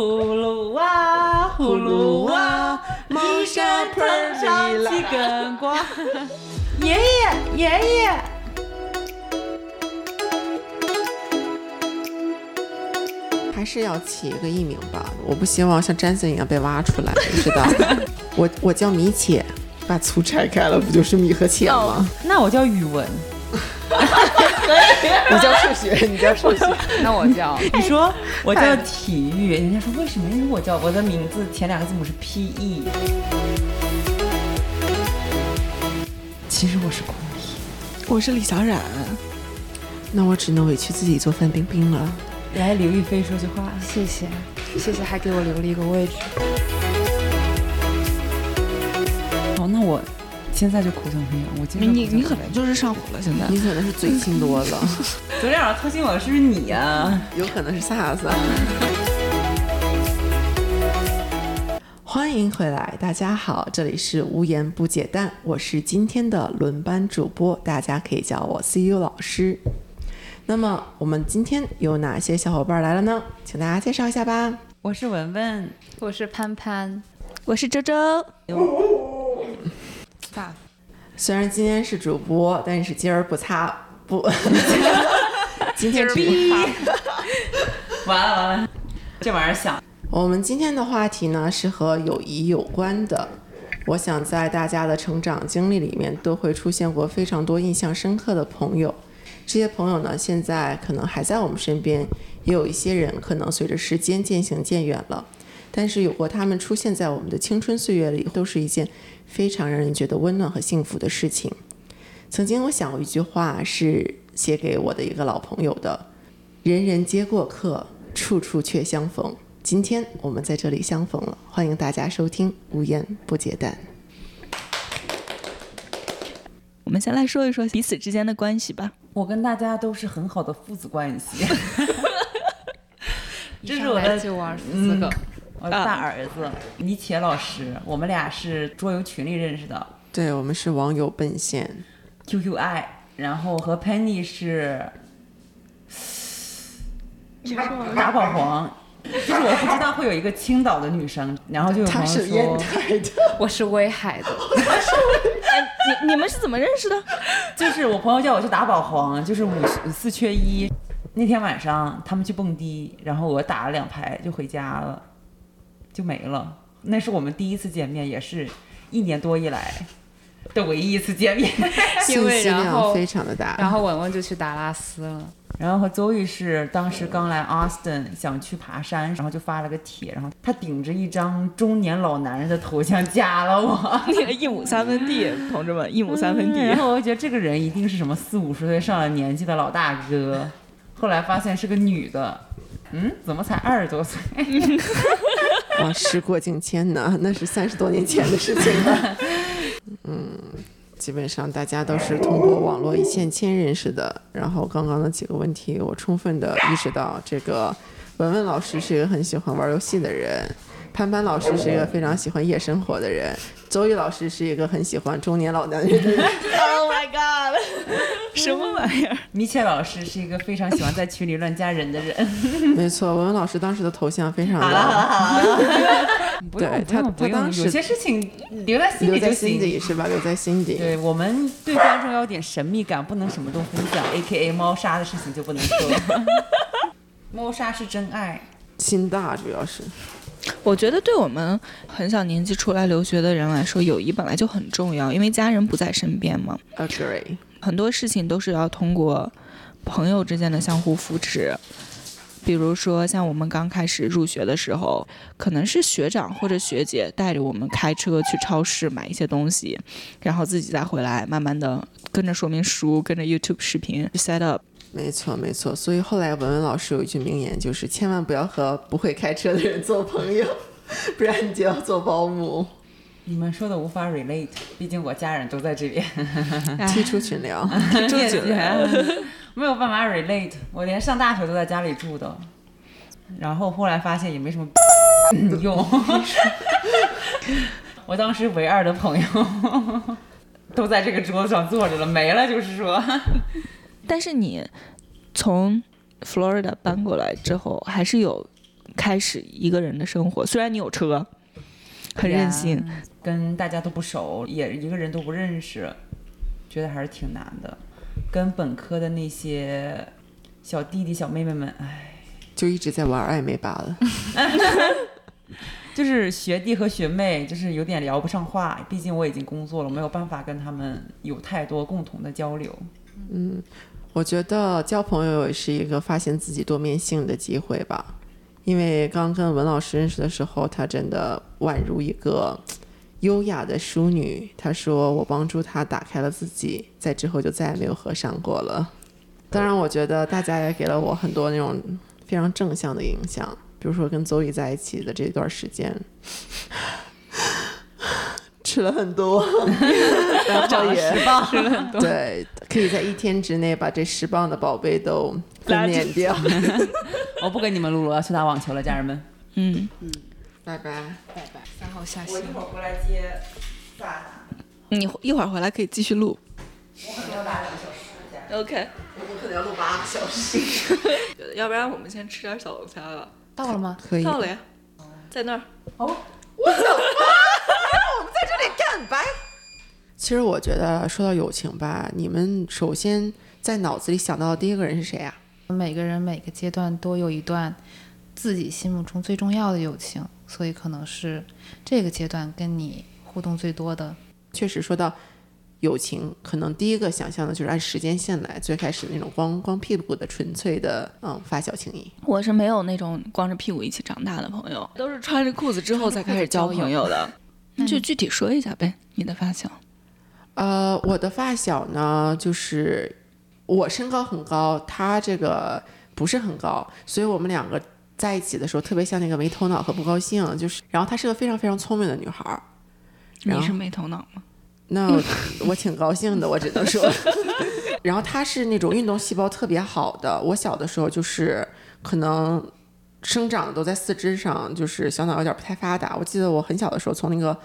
葫芦娃，葫芦娃，一山头上几根瓜。爷爷，爷爷。还是要起一个艺名吧，我不希望像詹森一样被挖出来，你知道？我我叫米且，把醋拆开了，不就是米和且吗？那我叫语文。你叫数学，你叫数学，那我叫 你说我叫体育，人家说为什么？因为我叫我的名字前两个字母是 P E。其实我是空体，我是李小冉，那我只能委屈自己做范冰冰了。来，刘亦菲说句话，谢谢，谢谢，还给我留了一个位置。好，那我。现在就口腔溃疡，我今天你你可能就是上火了，现在你可能是嘴亲多了。昨天晚上偷亲我的是不是你呀？有可能是 SARS。欢迎回来，大家好，这里是无言不解蛋，我是今天的轮班主播，大家可以叫我 CU 老师。那么我们今天有哪些小伙伴来了呢？请大家介绍一下吧。我是文文，我是潘潘，我是周周。大，虽然今天是主播，但是今儿不擦不。今天主完了完了，这玩意儿响。我们今天的话题呢是和友谊有关的。我想在大家的成长经历里面都会出现过非常多印象深刻的朋友。这些朋友呢现在可能还在我们身边，也有一些人可能随着时间渐行渐远了。但是有过他们出现在我们的青春岁月里，都是一件。非常让人觉得温暖和幸福的事情。曾经我想过一句话，是写给我的一个老朋友的：“人人皆过客，处处却相逢。”今天我们在这里相逢了，欢迎大家收听《无言不解蛋》。我们先来说一说彼此之间的关系吧。我跟大家都是很好的父子关系。这是我的就玩四个。我大儿子李且老师，我们俩是桌游群里认识的。对，我们是网友奔现 QQ 爱然后和 Penny 是打保皇，就是我不知道会有一个青岛的女生，然后就有朋友说，我是威海的，你你们是怎么认识的？就是我朋友叫我去打保皇，就是五四缺一，那天晚上他们去蹦迪，然后我打了两排就回家了。就没了，那是我们第一次见面，也是一年多以来的唯一一次见面。信息量非常的大。然后文文就去达拉斯了，然后和邹宇是当时刚来 Austin，想去爬山，然后就发了个帖，然后他顶着一张中年老男人的头像加了我。那个一亩三分地，同志们，一亩三分地。然后我就觉得这个人一定是什么四五十岁上了年纪的老大哥，后来发现是个女的，嗯，怎么才二十多岁？哇，时过境迁呢，那是三十多年前的事情了。嗯，基本上大家都是通过网络一线牵认识的。然后刚刚的几个问题，我充分的意识到，这个文文老师是一个很喜欢玩游戏的人。潘潘老师是一个非常喜欢夜生活的人，周宇老师是一个很喜欢中年老男人的人。Oh my god！什么玩意儿？米切老师是一个非常喜欢在群里乱加人的人。没错，文文老师当时的头像非常的。好了好了好了。对他，他当时有些事情留在心里就行，是吧？留在心底。对我们对观众要点神秘感，不能什么都分享。A K A 猫砂的事情就不能说。猫砂是真爱，心大主要是。我觉得对我们很小年纪出来留学的人来说，友谊本来就很重要，因为家人不在身边嘛。Agree。很多事情都是要通过朋友之间的相互扶持。比如说，像我们刚开始入学的时候，可能是学长或者学姐带着我们开车去超市买一些东西，然后自己再回来，慢慢的跟着说明书，跟着 YouTube 视频 set up。没错，没错。所以后来文文老师有一句名言，就是千万不要和不会开车的人做朋友，不然你就要做保姆。你们说的无法 relate，毕竟我家人都在这边。踢出群聊，踢出群聊，没有办法 relate。我连上大学都在家里住的，然后后来发现也没什么用。我当时唯二的朋友都在这个桌子上坐着了，没了，就是说。但是你从 Florida 搬过来之后，还是有开始一个人的生活。虽然你有车，很任性，跟大家都不熟，也一个人都不认识，觉得还是挺难的。跟本科的那些小弟弟小妹妹们，唉，就一直在玩暧昧罢了。就是学弟和学妹，就是有点聊不上话。毕竟我已经工作了，没有办法跟他们有太多共同的交流。嗯，我觉得交朋友也是一个发现自己多面性的机会吧。因为刚跟文老师认识的时候，她真的宛如一个优雅的淑女。她说我帮助她打开了自己，在之后就再也没有合上过了。当然，我觉得大家也给了我很多那种非常正向的影响。比如说跟邹宇在一起的这段时间，吃了很多，然后也吃了很多。对，可以在一天之内把这十磅的宝贝都分娩掉。我不跟你们录了，我要去打网球了，家人们。嗯嗯，拜拜拜拜。三号下线。我一会儿回来接萨你一会儿回来可以继续录。我可能要打两个小时。OK，我可能要录八个小时。要不然我们先吃点小龙虾吧。到了吗？可以。到了呀，在那儿。哦，我的妈！我们在这里干白。其实我觉得说到友情吧，你们首先在脑子里想到的第一个人是谁啊？每个人每个阶段都有一段自己心目中最重要的友情，所以可能是这个阶段跟你互动最多的。确实说到友情，可能第一个想象的就是按时间线来，最开始那种光光屁股的纯粹的嗯发小情谊。我是没有那种光着屁股一起长大的朋友，都是穿着裤子之后才开始交朋友的。那就具体说一下呗，你的发小。呃，我的发小呢，就是我身高很高，他这个不是很高，所以我们两个在一起的时候特别像那个没头脑和不高兴。就是，然后她是个非常非常聪明的女孩儿。你是没头脑吗？那我挺高兴的，我只能说。然后她是那种运动细胞特别好的，我小的时候就是可能生长的都在四肢上，就是小脑有点不太发达。我记得我很小的时候从那个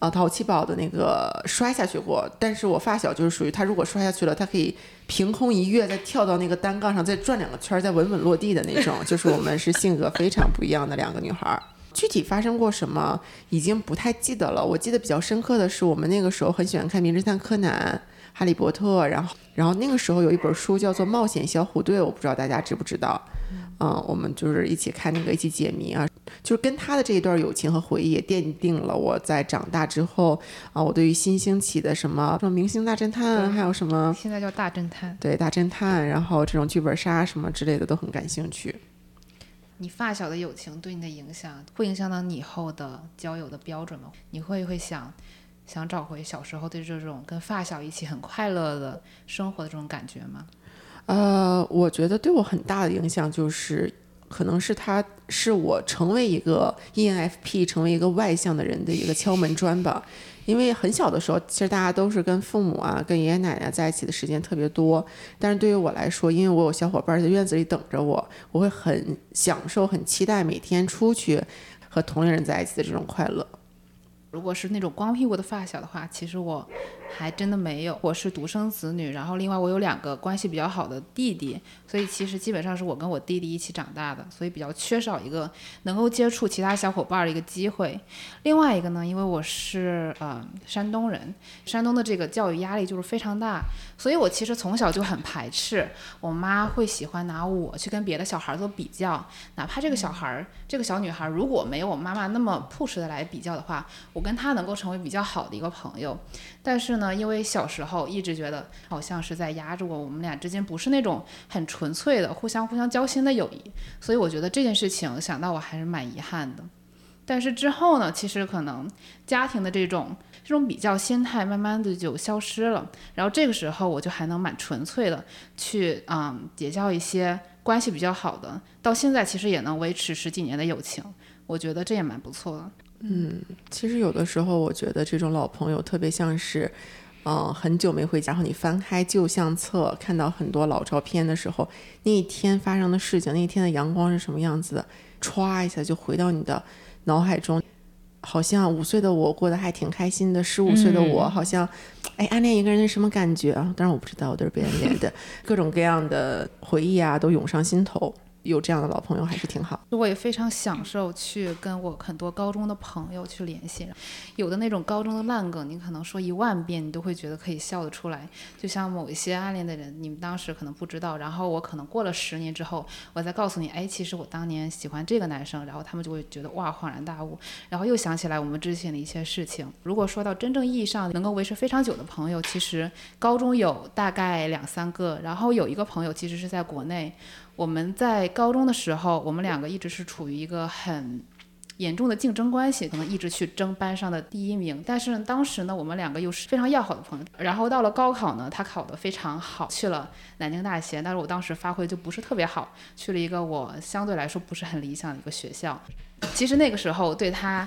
呃淘气堡的那个摔下去过，但是我发小就是属于他如果摔下去了，他可以凭空一跃，再跳到那个单杠上，再转两个圈，再稳稳落地的那种。就是我们是性格非常不一样的两个女孩儿。具体发生过什么已经不太记得了。我记得比较深刻的是，我们那个时候很喜欢看《名侦探柯南》《哈利波特》，然后然后那个时候有一本书叫做《冒险小虎队》，我不知道大家知不知道。嗯，我们就是一起看那个，一起解谜啊。就是跟他的这一段友情和回忆，也奠定了我在长大之后啊，我对于新兴起的什么什么明星大侦探，还有什么现在叫大侦探。对大侦探，然后这种剧本杀什么之类的都很感兴趣。你发小的友情对你的影响，会影响到你以后的交友的标准吗？你会会想想找回小时候对这种跟发小一起很快乐的生活的这种感觉吗？呃，我觉得对我很大的影响就是，可能是他是我成为一个 ENFP，成为一个外向的人的一个敲门砖吧。因为很小的时候，其实大家都是跟父母啊、跟爷爷奶奶在一起的时间特别多。但是对于我来说，因为我有小伙伴在院子里等着我，我会很享受、很期待每天出去和同龄人在一起的这种快乐。如果是那种光屁股的发小的话，其实我还真的没有。我是独生子女，然后另外我有两个关系比较好的弟弟，所以其实基本上是我跟我弟弟一起长大的，所以比较缺少一个能够接触其他小伙伴的一个机会。另外一个呢，因为我是呃山东人，山东的这个教育压力就是非常大，所以我其实从小就很排斥。我妈会喜欢拿我去跟别的小孩做比较，哪怕这个小孩儿、这个小女孩儿如果没有我妈妈那么 push 的来比较的话，我跟他能够成为比较好的一个朋友。但是呢，因为小时候一直觉得好像是在压着我，我们俩之间不是那种很纯粹的互相互相交心的友谊，所以我觉得这件事情想到我还是蛮遗憾的。但是之后呢，其实可能家庭的这种这种比较心态慢慢的就消失了，然后这个时候我就还能蛮纯粹的去嗯结交一些关系比较好的，到现在其实也能维持十几年的友情，我觉得这也蛮不错的。其实有的时候，我觉得这种老朋友特别像是，嗯、很久没回家，然后你翻开旧相册，看到很多老照片的时候，那一天发生的事情，那一天的阳光是什么样子的，歘一下就回到你的脑海中。好像五岁的我过得还挺开心的，十五岁的我好像，哎，暗恋一个人是什么感觉啊？当然我不知道，我都是被暗恋的，各种各样的回忆啊，都涌上心头。有这样的老朋友还是挺好。我也非常享受去跟我很多高中的朋友去联系，有的那种高中的烂梗，你可能说一万遍，你都会觉得可以笑得出来。就像某一些暗恋的人，你们当时可能不知道，然后我可能过了十年之后，我再告诉你，哎，其实我当年喜欢这个男生，然后他们就会觉得哇，恍然大悟，然后又想起来我们之前的一些事情。如果说到真正意义上能够维持非常久的朋友，其实高中有大概两三个，然后有一个朋友其实是在国内。我们在高中的时候，我们两个一直是处于一个很严重的竞争关系，可能一直去争班上的第一名。但是当时呢，我们两个又是非常要好的朋友。然后到了高考呢，他考得非常好，去了南京大学。但是我当时发挥就不是特别好，去了一个我相对来说不是很理想的一个学校。其实那个时候对他，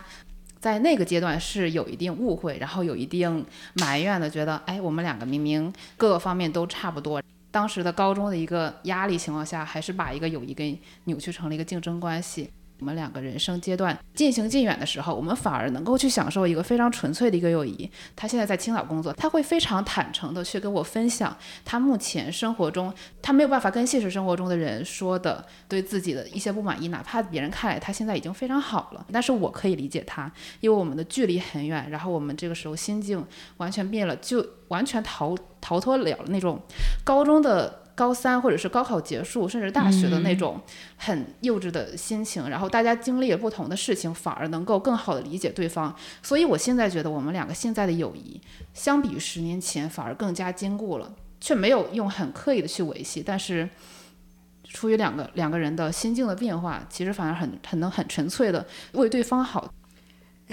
在那个阶段是有一定误会，然后有一定埋怨的，觉得哎，我们两个明明各个方面都差不多。当时的高中的一个压力情况下，还是把一个友谊给扭曲成了一个竞争关系。我们两个人生阶段渐行渐远的时候，我们反而能够去享受一个非常纯粹的一个友谊。他现在在青岛工作，他会非常坦诚的去跟我分享他目前生活中他没有办法跟现实生活中的人说的对自己的一些不满意，哪怕别人看来他现在已经非常好了，但是我可以理解他，因为我们的距离很远，然后我们这个时候心境完全变了，就完全逃逃脱了那种高中的。高三或者是高考结束，甚至大学的那种很幼稚的心情，然后大家经历了不同的事情，反而能够更好的理解对方。所以我现在觉得我们两个现在的友谊，相比于十年前反而更加坚固了，却没有用很刻意的去维系，但是出于两个两个人的心境的变化，其实反而很很能很纯粹的为对方好。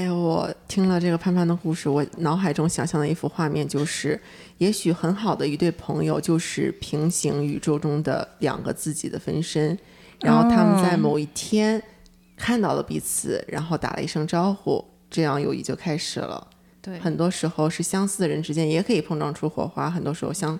哎，我听了这个潘潘的故事，我脑海中想象的一幅画面就是，也许很好的一对朋友就是平行宇宙中的两个自己的分身，然后他们在某一天看到了彼此，然后打了一声招呼，这样友谊就开始了。对，很多时候是相似的人之间也可以碰撞出火花，很多时候相。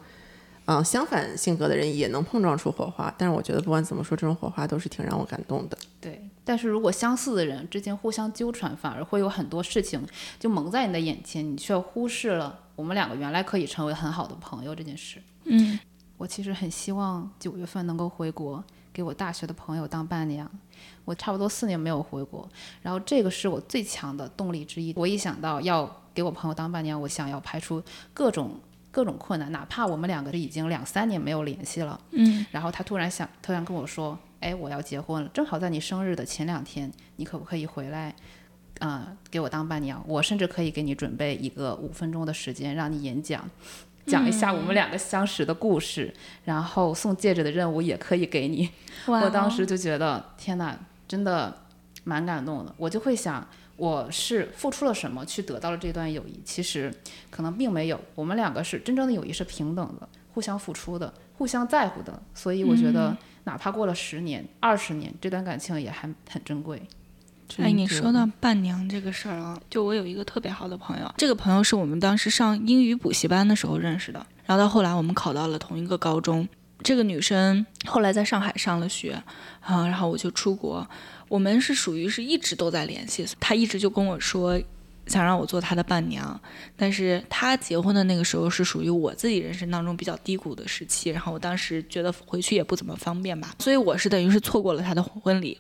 嗯，相反性格的人也能碰撞出火花，但是我觉得不管怎么说，这种火花都是挺让我感动的。对，但是如果相似的人之间互相纠缠，反而会有很多事情就蒙在你的眼前，你却忽视了我们两个原来可以成为很好的朋友这件事。嗯，我其实很希望九月份能够回国，给我大学的朋友当伴娘。我差不多四年没有回国，然后这个是我最强的动力之一。我一想到要给我朋友当伴娘，我想要排除各种。各种困难，哪怕我们两个已经两三年没有联系了，嗯，然后他突然想，突然跟我说，哎，我要结婚了，正好在你生日的前两天，你可不可以回来，啊，给我当伴娘？我甚至可以给你准备一个五分钟的时间，让你演讲，讲一下我们两个相识的故事，然后送戒指的任务也可以给你。我当时就觉得，天哪，真的蛮感动的。我就会想。我是付出了什么去得到了这段友谊？其实可能并没有，我们两个是真正的友谊是平等的，互相付出的，互相在乎的。所以我觉得，哪怕过了十年、二十年，这段感情也还很珍贵。哎，你说到伴娘这个事儿啊，就我有一个特别好的朋友，这个朋友是我们当时上英语补习班的时候认识的，然后到后来我们考到了同一个高中。这个女生后来在上海上了学，啊，然后我就出国。我们是属于是一直都在联系，她一直就跟我说想让我做他的伴娘，但是他结婚的那个时候是属于我自己人生当中比较低谷的时期，然后我当时觉得回去也不怎么方便吧，所以我是等于是错过了他的婚礼，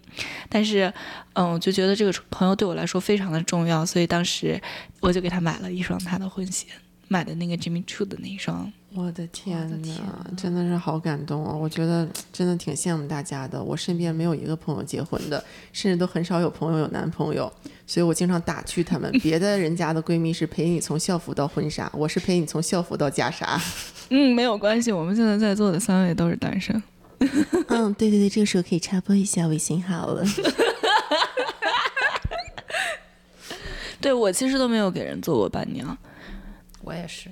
但是嗯，我就觉得这个朋友对我来说非常的重要，所以当时我就给他买了一双他的婚鞋，买的那个 Jimmy Choo 的那一双。我的天呐，真的是好感动啊！我觉得真的挺羡慕大家的。我身边没有一个朋友结婚的，甚至都很少有朋友有男朋友，所以我经常打趣他们。别的人家的闺蜜是陪你从校服到婚纱，我是陪你从校服到袈裟。嗯，没有关系，我们现在在座的三位都是单身。嗯，对对对，这个时候可以插播一下微信号了。对我其实都没有给人做过伴娘，我也是。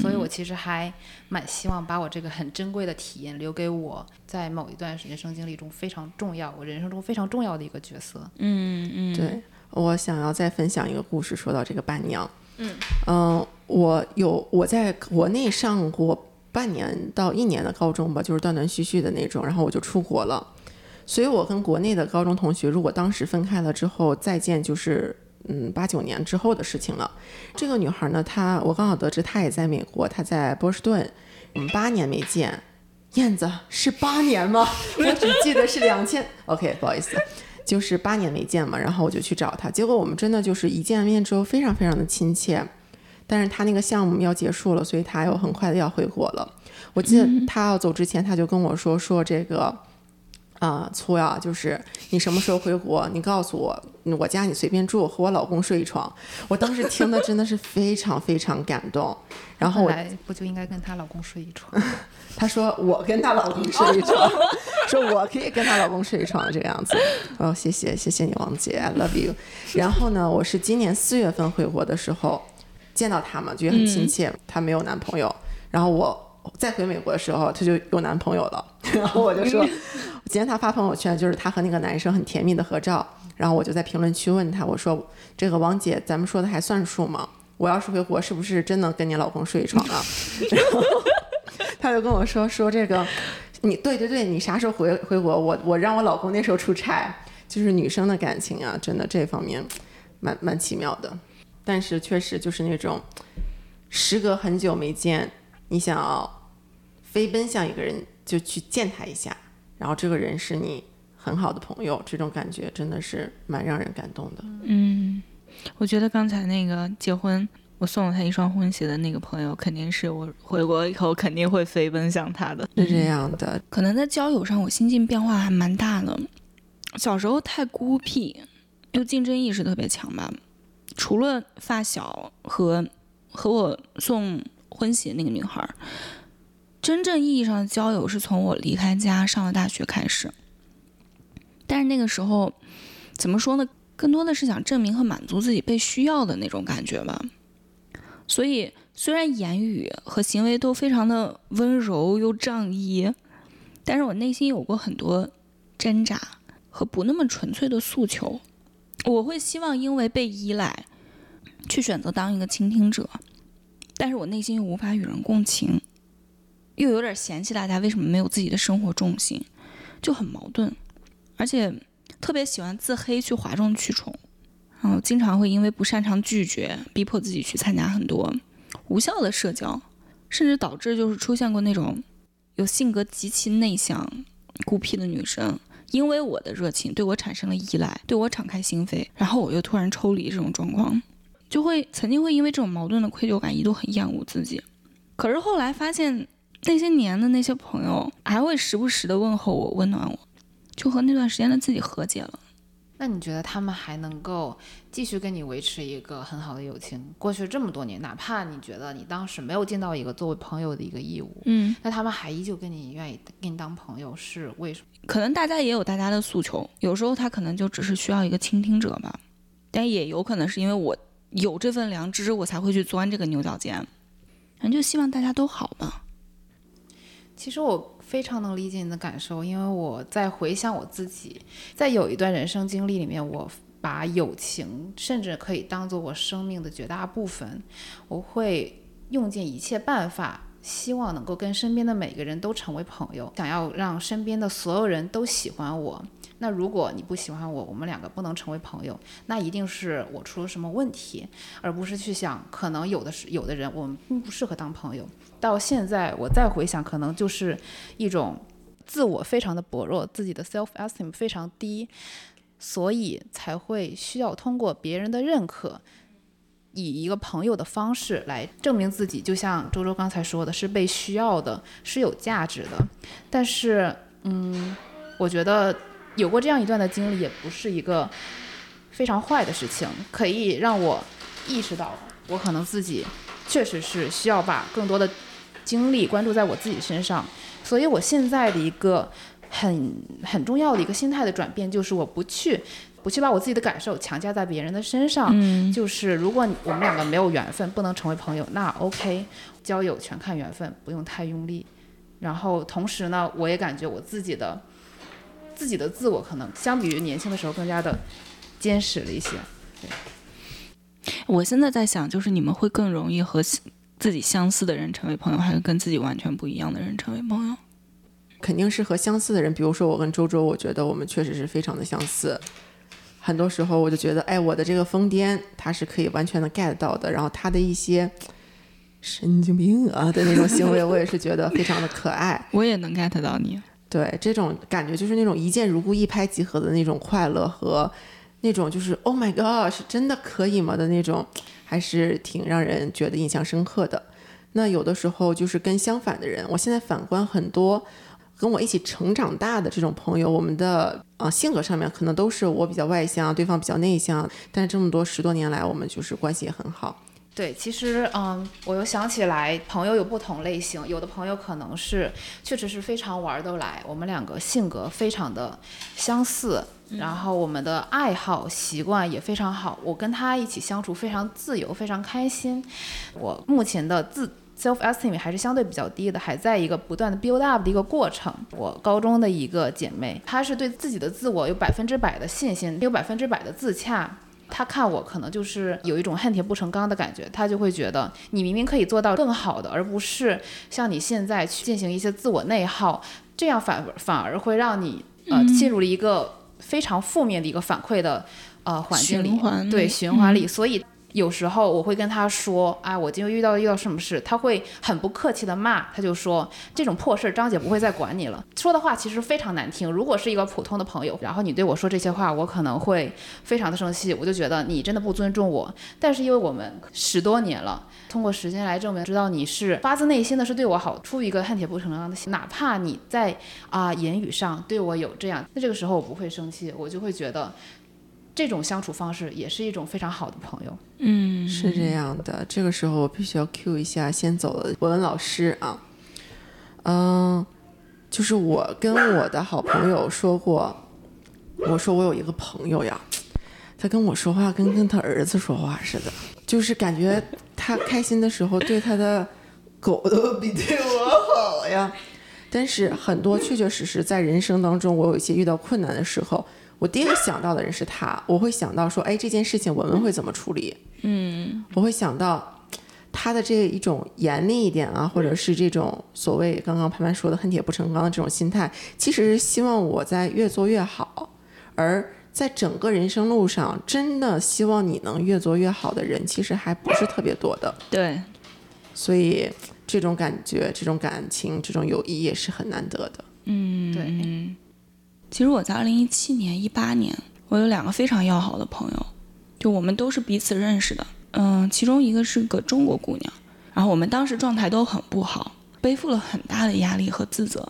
所以，我其实还蛮希望把我这个很珍贵的体验留给我在某一段人生经历中非常重要，我人生中非常重要的一个角色。嗯嗯，对我想要再分享一个故事，说到这个伴娘。嗯嗯，我有我在国内上过半年到一年的高中吧，就是断断续续的那种，然后我就出国了。所以我跟国内的高中同学，如果当时分开了之后再见，就是。嗯，八九年之后的事情了。这个女孩呢，她我刚好得知她也在美国，她在波士顿，我们，八年没见，燕子是八年吗？我只记得是两千。OK，不好意思，就是八年没见嘛。然后我就去找她，结果我们真的就是一见面之后非常非常的亲切。但是她那个项目要结束了，所以她又很快的要回国了。我记得她要走之前，她就跟我说说这个。啊，粗呀，就是你什么时候回国？你告诉我，我家你随便住，和我老公睡一床。我当时听的真的是非常非常感动。然后我不就应该跟她老公睡一床？她说我跟她老公睡一床，说我可以跟她老公睡一床这个样子。哦，谢谢谢谢你，王姐，I love you。然后呢，我是今年四月份回国的时候见到她嘛，觉得很亲切。她没有男朋友，然后我。再回美国的时候，她就有男朋友了。然后我就说，今天她发朋友圈，就是她和那个男生很甜蜜的合照。然后我就在评论区问她，我说：“这个王姐，咱们说的还算数吗？我要是回国，是不是真能跟你老公睡一床啊？”然后 她就跟我说：“说这个，你对对对，你啥时候回回国？我我让我老公那时候出差。就是女生的感情啊，真的这方面蛮蛮奇妙的。但是确实就是那种，时隔很久没见。”你想要飞奔向一个人，就去见他一下，然后这个人是你很好的朋友，这种感觉真的是蛮让人感动的。嗯，我觉得刚才那个结婚，我送了他一双婚鞋的那个朋友，肯定是我回国以后肯定会飞奔向他的。是这样的，可能在交友上我心境变化还蛮大的。小时候太孤僻，又竞争意识特别强吧。除了发小和和我送。婚鞋那个女孩，真正意义上的交友是从我离开家上了大学开始。但是那个时候，怎么说呢？更多的是想证明和满足自己被需要的那种感觉吧。所以，虽然言语和行为都非常的温柔又仗义，但是我内心有过很多挣扎和不那么纯粹的诉求。我会希望因为被依赖，去选择当一个倾听者。但是我内心又无法与人共情，又有点嫌弃大家为什么没有自己的生活重心，就很矛盾，而且特别喜欢自黑去哗众取宠，然后经常会因为不擅长拒绝，逼迫自己去参加很多无效的社交，甚至导致就是出现过那种有性格极其内向、孤僻的女生，因为我的热情对我产生了依赖，对我敞开心扉，然后我又突然抽离这种状况。就会曾经会因为这种矛盾的愧疚感，一度很厌恶自己。可是后来发现，那些年的那些朋友还会时不时的问候我，温暖我，就和那段时间的自己和解了。那你觉得他们还能够继续跟你维持一个很好的友情？过去这么多年，哪怕你觉得你当时没有尽到一个作为朋友的一个义务，嗯，那他们还依旧跟你愿意跟你当朋友，是为什么？可能大家也有大家的诉求，有时候他可能就只是需要一个倾听者吧，但也有可能是因为我。有这份良知，我才会去钻这个牛角尖。反正就希望大家都好吧。其实我非常能理解你的感受，因为我在回想我自己，在有一段人生经历里面，我把友情甚至可以当做我生命的绝大部分。我会用尽一切办法，希望能够跟身边的每个人都成为朋友，想要让身边的所有人都喜欢我。那如果你不喜欢我，我们两个不能成为朋友，那一定是我出了什么问题，而不是去想可能有的是有的人我们并不适合当朋友。到现在我再回想，可能就是一种自我非常的薄弱，自己的 self esteem 非常低，所以才会需要通过别人的认可，以一个朋友的方式来证明自己。就像周周刚才说的，是被需要的，是有价值的。但是，嗯，我觉得。有过这样一段的经历，也不是一个非常坏的事情，可以让我意识到，我可能自己确实是需要把更多的精力关注在我自己身上。所以，我现在的一个很很重要的一个心态的转变，就是我不去不去把我自己的感受强加在别人的身上。嗯，就是如果我们两个没有缘分，不能成为朋友，那 OK，交友全看缘分，不用太用力。然后，同时呢，我也感觉我自己的。自己的自我可能相比于年轻的时候更加的坚实了一些。对，我现在在想，就是你们会更容易和自己相似的人成为朋友，还是跟自己完全不一样的人成为朋友？肯定是和相似的人。比如说我跟周周，我觉得我们确实是非常的相似。很多时候我就觉得，哎，我的这个疯癫他是可以完全的 get 到的，然后他的一些神经病啊的那种行为，我也是觉得非常的可爱。我也能 get 到你。对，这种感觉就是那种一见如故、一拍即合的那种快乐和那种就是 Oh my God，是真的可以吗的那种，还是挺让人觉得印象深刻的。那有的时候就是跟相反的人，我现在反观很多跟我一起成长大的这种朋友，我们的啊、性格上面可能都是我比较外向，对方比较内向，但是这么多十多年来，我们就是关系也很好。对，其实嗯，我又想起来，朋友有不同类型，有的朋友可能是确实是非常玩得来，我们两个性格非常的相似，然后我们的爱好习惯也非常好，我跟他一起相处非常自由，非常开心。我目前的自 self esteem 还是相对比较低的，还在一个不断的 build up 的一个过程。我高中的一个姐妹，她是对自己的自我有百分之百的信心，有百分之百的自洽。她看我可能就是有一种恨铁不成钢的感觉，他就会觉得你明明可以做到更好的，而不是像你现在去进行一些自我内耗，这样反反而会让你呃进入了一个非常负面的一个反馈的呃环境里，对循环里，所以。有时候我会跟他说，哎，我今天遇到遇到什么事，他会很不客气的骂，他就说这种破事儿，张姐不会再管你了。说的话其实非常难听。如果是一个普通的朋友，然后你对我说这些话，我可能会非常的生气，我就觉得你真的不尊重我。但是因为我们十多年了，通过时间来证明，知道你是发自内心的是对我好，出于一个恨铁不成钢的心，哪怕你在啊、言语上对我有这样，那这个时候我不会生气，我就会觉得。这种相处方式也是一种非常好的朋友。嗯，是这样的，这个时候我必须要 cue 一下先走的文文老师啊，嗯，就是我跟我的好朋友说过，我说我有一个朋友呀，他跟我说话跟跟他儿子说话似的，就是感觉他开心的时候对他的狗都比对我好呀。但是很多确确实实在人生当中，我有一些遇到困难的时候，我第一个想到的人是他，我会想到说，哎，这件事情文文会怎么处理？嗯我会想到他的这一种严厉一点啊，或者是这种所谓刚刚潘潘说的恨铁不成钢的这种心态，其实是希望我在越做越好，而在整个人生路上，真的希望你能越做越好的人，其实还不是特别多的。对，所以这种感觉、这种感情、这种友谊也是很难得的。嗯，对嗯。其实我在二零一七年、一八年，我有两个非常要好的朋友，就我们都是彼此认识的。嗯，其中一个是个中国姑娘，然后我们当时状态都很不好，背负了很大的压力和自责，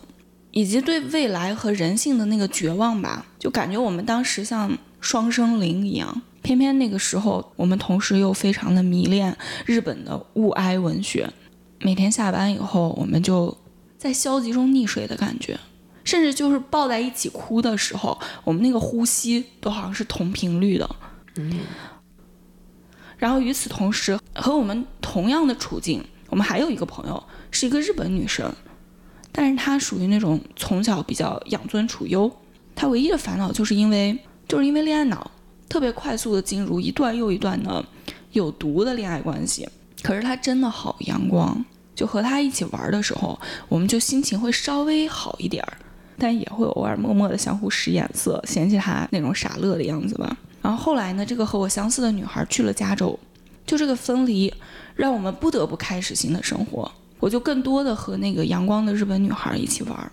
以及对未来和人性的那个绝望吧，就感觉我们当时像双生灵一样。偏偏那个时候，我们同时又非常的迷恋日本的物哀文学，每天下班以后，我们就在消极中溺水的感觉，甚至就是抱在一起哭的时候，我们那个呼吸都好像是同频率的。嗯，然后与此同时，和我们同样的处境，我们还有一个朋友是一个日本女生，但是她属于那种从小比较养尊处优，她唯一的烦恼就是因为就是因为恋爱脑，特别快速的进入一段又一段的有毒的恋爱关系。可是她真的好阳光，就和她一起玩的时候，我们就心情会稍微好一点儿，但也会偶尔默默的相互使眼色，嫌弃她那种傻乐的样子吧。然后后来呢，这个和我相似的女孩去了加州，就这个分离，让我们不得不开始新的生活。我就更多的和那个阳光的日本女孩一起玩儿。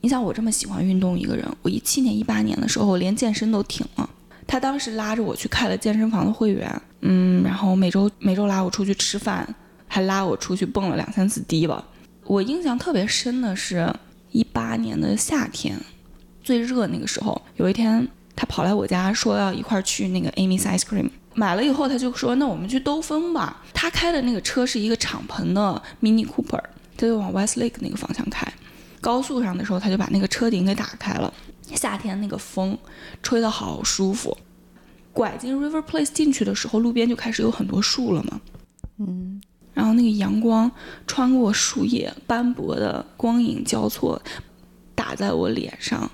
你想，我这么喜欢运动一个人，我一七年、一八年的时候，连健身都停了。他当时拉着我去开了健身房的会员，嗯，然后每周每周拉我出去吃饭，还拉我出去蹦了两三次迪吧。我印象特别深的是，一八年的夏天，最热那个时候，有一天他跑来我家说要一块儿去那个 Amy's Ice Cream，买了以后他就说那我们去兜风吧。他开的那个车是一个敞篷的 Mini Cooper，他就往 Westlake 那个方向开。高速上的时候他就把那个车顶给打开了，夏天那个风吹得好舒服。拐进 River Place 进去的时候，路边就开始有很多树了嘛，嗯，然后那个阳光穿过树叶，斑驳的光影交错，打在我脸上。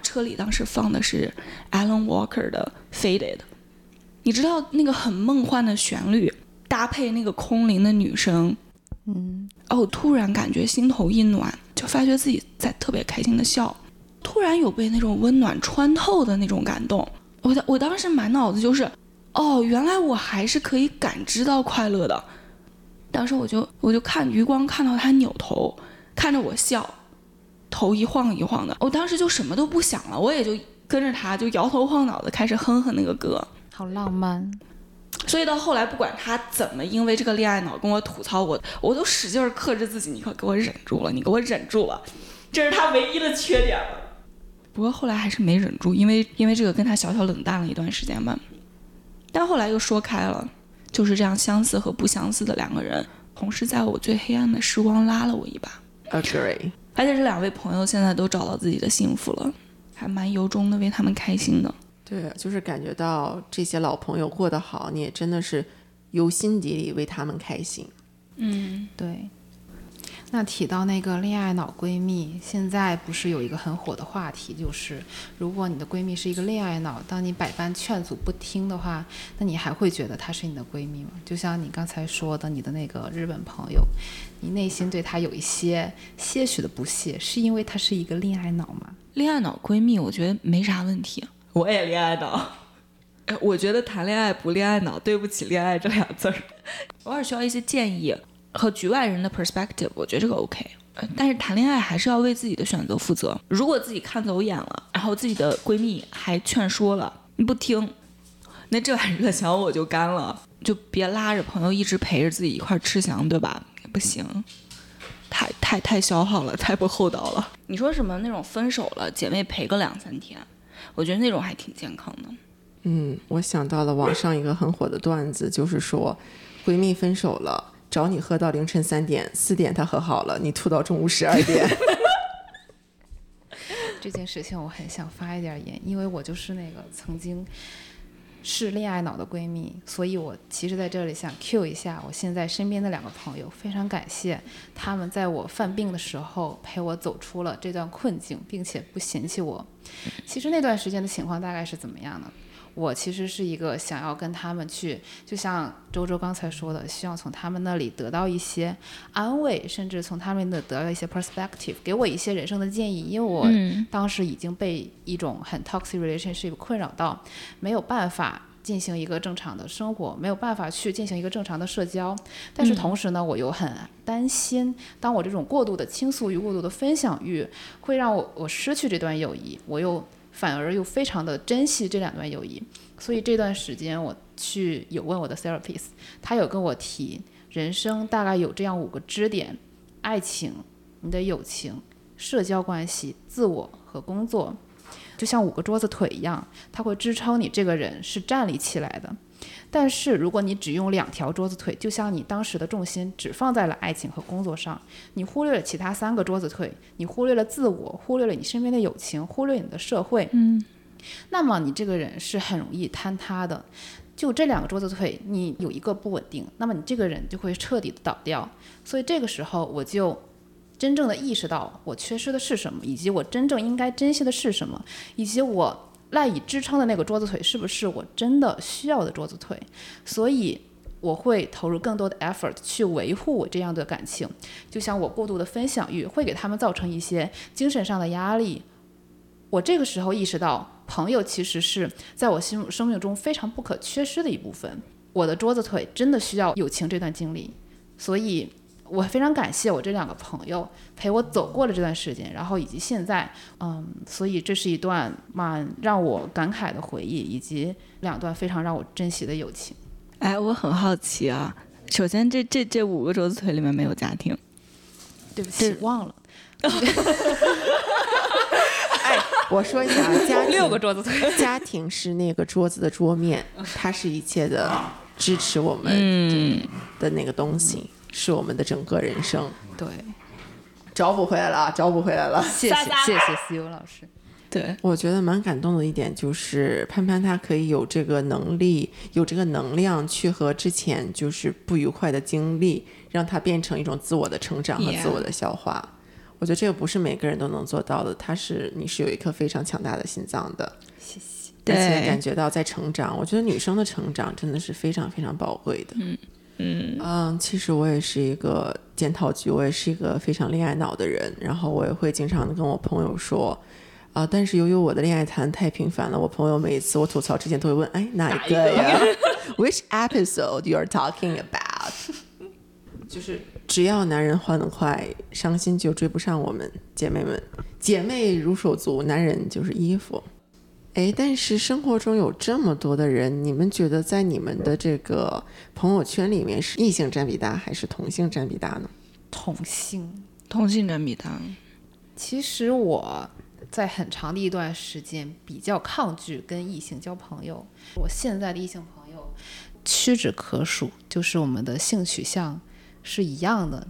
车里当时放的是 Alan Walker 的《Faded》，你知道那个很梦幻的旋律，搭配那个空灵的女声，嗯，哦，突然感觉心头一暖，就发觉自己在特别开心的笑，突然有被那种温暖穿透的那种感动。我当我当时满脑子就是，哦，原来我还是可以感知到快乐的。当时我就我就看余光看到他扭头看着我笑，头一晃一晃的，我当时就什么都不想了，我也就跟着他就摇头晃脑的开始哼哼那个歌。好浪漫。所以到后来，不管他怎么因为这个恋爱脑跟我吐槽我，我都使劲儿克制自己，你可给我忍住了，你给我忍住了，这是他唯一的缺点了。不过后来还是没忍住，因为因为这个跟他小小冷淡了一段时间吧。但后来又说开了，就是这样相似和不相似的两个人，同时在我最黑暗的时光拉了我一把。Agree。而且这两位朋友现在都找到自己的幸福了，还蛮由衷的为他们开心的。对，就是感觉到这些老朋友过得好，你也真的是由心底里为他们开心。嗯，对。那提到那个恋爱脑闺蜜，现在不是有一个很火的话题，就是如果你的闺蜜是一个恋爱脑，当你百般劝阻不听的话，那你还会觉得她是你的闺蜜吗？就像你刚才说的，你的那个日本朋友，你内心对她有一些些许的不屑，是因为她是一个恋爱脑吗？恋爱脑闺蜜，我觉得没啥问题。我也恋爱脑，哎，我觉得谈恋爱不恋爱脑，对不起“恋爱”这俩字儿。偶尔需要一些建议和局外人的 perspective，我觉得这个 OK。但是谈恋爱还是要为自己的选择负责。如果自己看走眼了，然后自己的闺蜜还劝说了，你不听，那这碗热香我就干了。就别拉着朋友一直陪着自己一块儿吃翔，对吧？不行。太太太消耗了，太不厚道了。你说什么那种分手了，姐妹陪个两三天，我觉得那种还挺健康的。嗯，我想到了网上一个很火的段子，就是说闺蜜分手了，找你喝到凌晨三点，四点他和好了，你吐到中午十二点。这件事情我很想发一点言，因为我就是那个曾经是恋爱脑的闺蜜，所以我其实在这里想 cue 一下我现在身边的两个朋友，非常感谢他们在我犯病的时候陪我走出了这段困境，并且不嫌弃我。其实那段时间的情况大概是怎么样呢？我其实是一个想要跟他们去，就像周周刚才说的，希望从他们那里得到一些安慰，甚至从他们那得到一些 perspective，给我一些人生的建议。因为我嗯当时已经被一种很 toxic relationship 困扰到，没有办法进行一个正常的生活，没有办法去进行一个正常的社交。但是同时呢，我又很担心，当我这种过度的倾诉欲、过度的分享欲，会让我我失去这段友谊，我又反而又非常的珍惜这两段友谊。所以这段时间我去有问我的 therapist，他有跟我提，人生大概有这样五个支点：爱情、你的友情、社交关系、自我和工作，就像五个桌子腿一样，它会支撑你这个人是站立起来的。但是如果你只用两条桌子腿，就像你当时的重心只放在了爱情和工作上，你忽略了其他三个桌子腿，你忽略了自我，忽略了你身边的友情，忽略你的社会，嗯，那么你这个人是很容易坍塌的。就这两个桌子腿，你有一个不稳定，那么你这个人就会彻底的倒掉。所以这个时候，我就真正的意识到我缺失的是什么，以及我真正应该珍惜的是什么，以及我赖以支撑的那个桌子腿是不是我真的需要的桌子腿。所以我会投入更多的 effort 去维护我这样的感情。就像我过度的分享欲会给他们造成一些精神上的压力。我这个时候意识到，朋友其实是在我心生命中非常不可缺失的一部分。我的桌子腿真的需要友情这段经历，所以我非常感谢我这两个朋友陪我走过了这段时间，然后以及现在，嗯，所以这是一段蛮让我感慨的回忆，以及两段非常让我珍惜的友情。哎，我很好奇啊。首先这，这这五个桌子腿里面没有家庭，对不起，忘了 哎，我说一下啊，家庭六个桌子腿。家庭是那个桌子的桌面，它是一切的支持我们嗯，的那个东西，是我们的整个人生。对，找补回来了啊，找补回来了。谢谢谢谢思优老师。对，我觉得蛮感动的一点就是潘潘他可以有这个能力，有这个能量去和之前就是不愉快的经历，让它变成一种自我的成长和自我的消化。我觉得这个不是每个人都能做到的，他是你是有一颗非常强大的心脏的，谢谢。而且对感觉到在成长。我觉得女生的成长真的是非常非常宝贵的。嗯嗯嗯，其实我也是一个检讨局，我也是一个非常恋爱脑的人，然后我也会经常的跟我朋友说，啊、但是由于我的恋爱谈太频繁了，我朋友每一次我吐槽之前都会问，哎，哪一个呀？Which episode you are talking about？就是只要男人换得快，伤心就追不上我们姐妹们。姐妹如手足，男人就是衣服。哎，但是生活中有这么多的人，你们觉得在你们的这个朋友圈里面是异性占比大还是同性占比大呢？同性。同性占比大。其实我在很长的一段时间比较抗拒跟异性交朋友。我现在的异性朋友屈指可数，就是我们的性取向是一样的。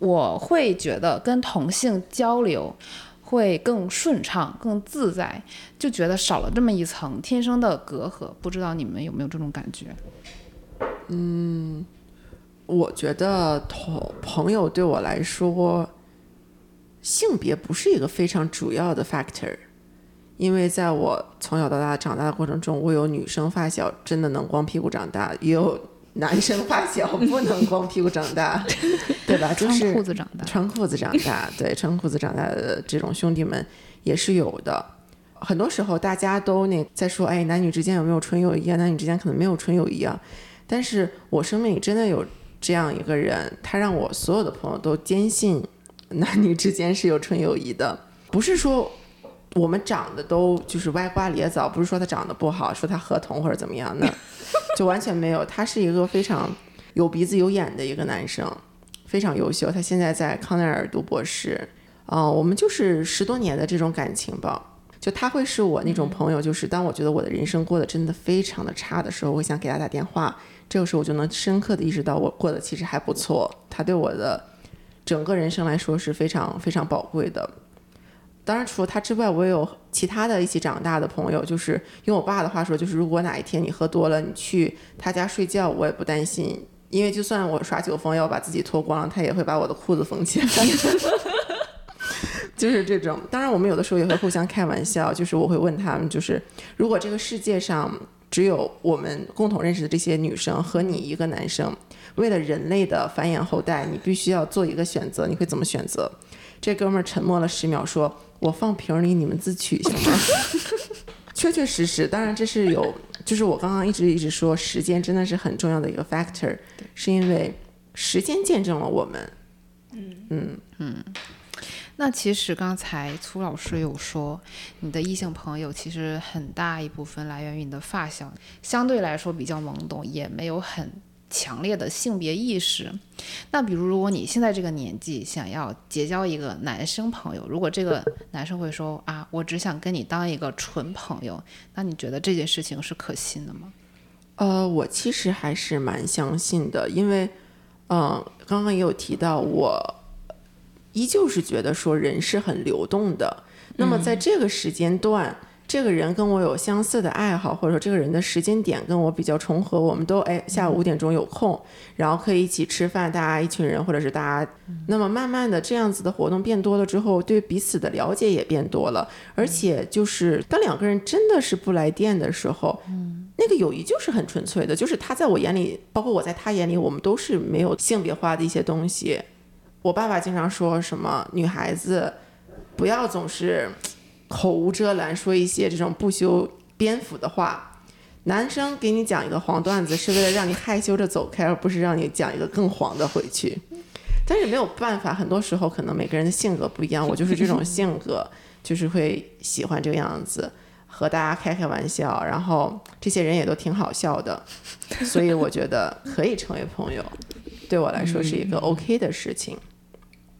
我会觉得跟同性交流会更顺畅、更自在，就觉得少了这么一层天生的隔阂。不知道你们有没有这种感觉？嗯我觉得同朋友对我来说，性别不是一个非常主要的 factor，因为在我从小到大长大的过程中，我有女生发小真的能光屁股长大，也有男生发小不能光屁股长大，对吧？就穿是裤子长大。穿裤子长大，对，穿裤子长大的这种兄弟们也是有的。很多时候大家都那在说，哎，男女之间有没有纯友谊啊？男女之间可能没有纯友谊啊。但是我生命里真的有这样一个人，他让我所有的朋友都坚信男女之间是有纯友谊的。不是说我们长得都就是歪瓜裂枣，不是说他长得不好，说他合同或者怎么样，的 就完全没有。他是一个非常有鼻子有眼的一个男生。非常优秀，他现在在康奈尔读博士。啊、我们就是十多年的这种感情吧。就他会是我那种朋友，就是当我觉得我的人生过得真的非常的差的时候，我想给他打电话，这个时候我就能深刻的意识到我过得其实还不错。他对我的整个人生来说是非常非常宝贵的。当然，除了他之外，我也有其他的一起长大的朋友，就是用我爸的话说，就是如果哪一天你喝多了，你去他家睡觉，我也不担心，因为就算我耍酒疯要把自己脱光了，他也会把我的裤子缝起来。就是这种，当然我们有的时候也会互相开玩笑，就是我会问他们，就是如果这个世界上只有我们共同认识的这些女生和你一个男生，为了人类的繁衍后代，你必须要做一个选择，你会怎么选择？这哥们儿沉默了十秒，说：“我放瓶里，你们自取，行吗？” 确确实实，当然这是有，就是我刚刚一直一直说，时间真的是很重要的一个 factor，是因为时间见证了我们。嗯嗯嗯那其实刚才粗老师有说，你的异性朋友其实很大一部分来源于你的发小，相对来说比较懵懂，也没有很强烈的性别意识。那比如，如果你现在这个年纪想要结交一个男生朋友，如果这个男生会说啊，我只想跟你当一个纯朋友，那你觉得这件事情是可信的吗？呃，我其实还是蛮相信的，因为，嗯、刚刚也有提到，我依旧是觉得说人是很流动的。那么在这个时间段，这个人跟我有相似的爱好，或者说这个人的时间点跟我比较重合，我们都哎下午五点钟有空，然后可以一起吃饭，大家一群人，或者是大家，那么慢慢的这样子的活动变多了之后，对彼此的了解也变多了，而且就是当两个人真的是不来电的时候，那个友谊就是很纯粹的，就是他在我眼里，包括我在他眼里，我们都是没有性别化的一些东西。我爸爸经常说什么女孩子不要总是口无遮拦说一些这种不修边幅的话。男生给你讲一个黄段子，是为了让你害羞着走开，而不是让你讲一个更黄的回去。但是没有办法，很多时候可能每个人的性格不一样，我就是这种性格，就是会喜欢这个样子，和大家开开玩笑，然后这些人也都挺好笑的，所以我觉得可以成为朋友，对我来说是一个 OK 的事情。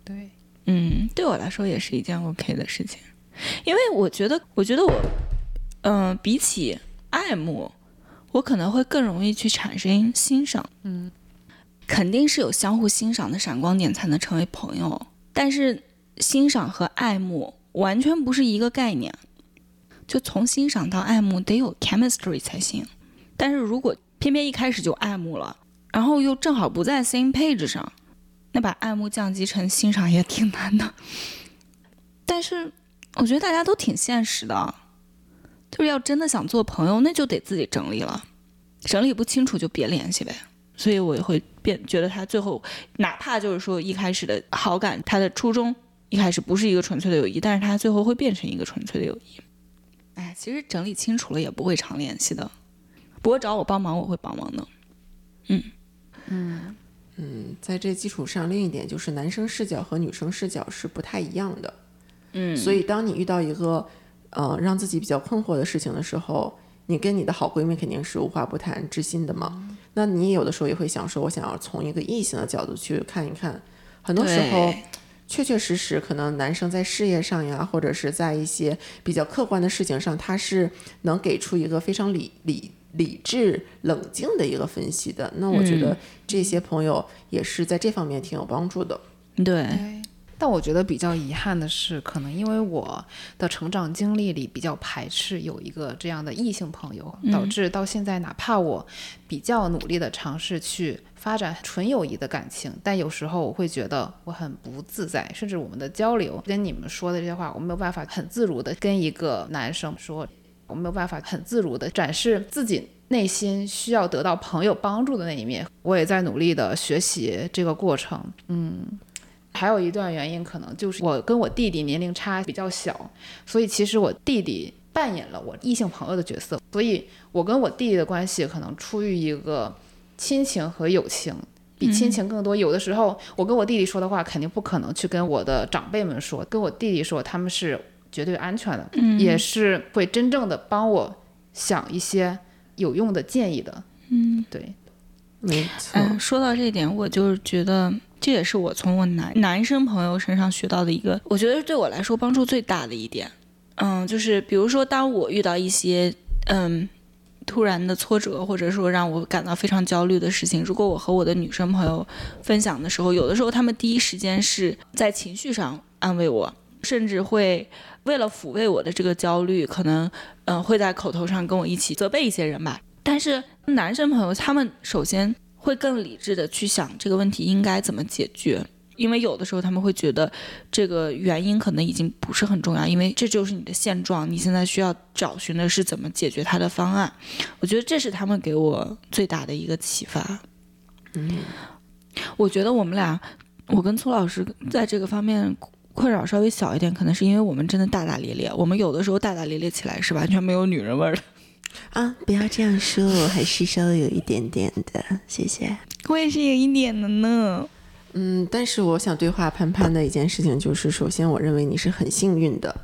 对，嗯，对我来说也是一件 OK 的事情，因为我觉得，我觉得我，嗯、比起爱慕，我可能会更容易去产生欣赏。嗯，肯定是有相互欣赏的闪光点才能成为朋友，但是欣赏和爱慕完全不是一个概念。就从欣赏到爱慕得有 chemistry 才行，但是如果偏偏一开始就爱慕了，然后又正好不在 same page 上，那把爱慕降级成欣赏也挺难的。但是我觉得大家都挺现实的，就是要真的想做朋友，那就得自己整理了，整理不清楚就别联系呗。所以我也会变觉得他最后，哪怕就是说一开始的好感，他的初衷一开始不是一个纯粹的友谊，但是他最后会变成一个纯粹的友谊。哎，其实整理清楚了也不会常联系的，不过找我帮忙我会帮忙的。嗯嗯嗯，在这基础上，另一点就是男生视角和女生视角是不太一样的。嗯，所以当你遇到一个呃让自己比较困惑的事情的时候，你跟你的好闺蜜肯定是无话不谈、知心的嘛。那你有的时候也会想说，我想要从一个异性的角度去看一看。很多时候，确确实实，可能男生在事业上呀，或者是在一些比较客观的事情上，他是能给出一个非常理理理智、冷静的一个分析的。那我觉得这些朋友也是在这方面挺有帮助的。对，但我觉得比较遗憾的是，可能因为我的成长经历里比较排斥有一个这样的异性朋友，导致到现在，哪怕我比较努力的尝试去发展纯友谊的感情，但有时候我会觉得我很不自在，甚至我们的交流跟你们说的这些话，我没有办法很自如的跟一个男生说，我没有办法很自如的展示自己。内心需要得到朋友帮助的那一面，我也在努力的学习这个过程。嗯，还有一段原因，可能就是我跟我弟弟年龄差比较小，所以其实我弟弟扮演了我异性朋友的角色，所以我跟我弟弟的关系可能出于一个亲情和友情，比亲情更多。有的时候，我跟我弟弟说的话，肯定不可能去跟我的长辈们说，跟我弟弟说，他们是绝对安全的，也是会真正的帮我想一些有用的建议的。嗯，对，没错，嗯，说到这一点，我就是觉得这也是我从我男男生朋友身上学到的一个，我觉得对我来说帮助最大的一点。嗯，就是比如说，当我遇到一些嗯突然的挫折，或者说让我感到非常焦虑的事情，如果我和我的女生朋友分享的时候，有的时候他们第一时间是在情绪上安慰我，甚至会为了抚慰我的这个焦虑，可能嗯、会在口头上跟我一起责备一些人吧。但是男生朋友他们首先会更理智的去想这个问题应该怎么解决，因为有的时候他们会觉得这个原因可能已经不是很重要，因为这就是你的现状，你现在需要找寻的是怎么解决它的方案。我觉得这是他们给我最大的一个启发。嗯，我觉得我们俩，我跟崔老师在这个方面。困扰稍微小一点，可能是因为我们真的大大咧咧。我们有的时候大大咧咧起来是完全没有女人味儿的。啊，不要这样说，我还是稍微有一点点的，谢谢。我也是有一点的呢。嗯，但是我想对话潘潘的一件事情就是，首先我认为你是很幸运的，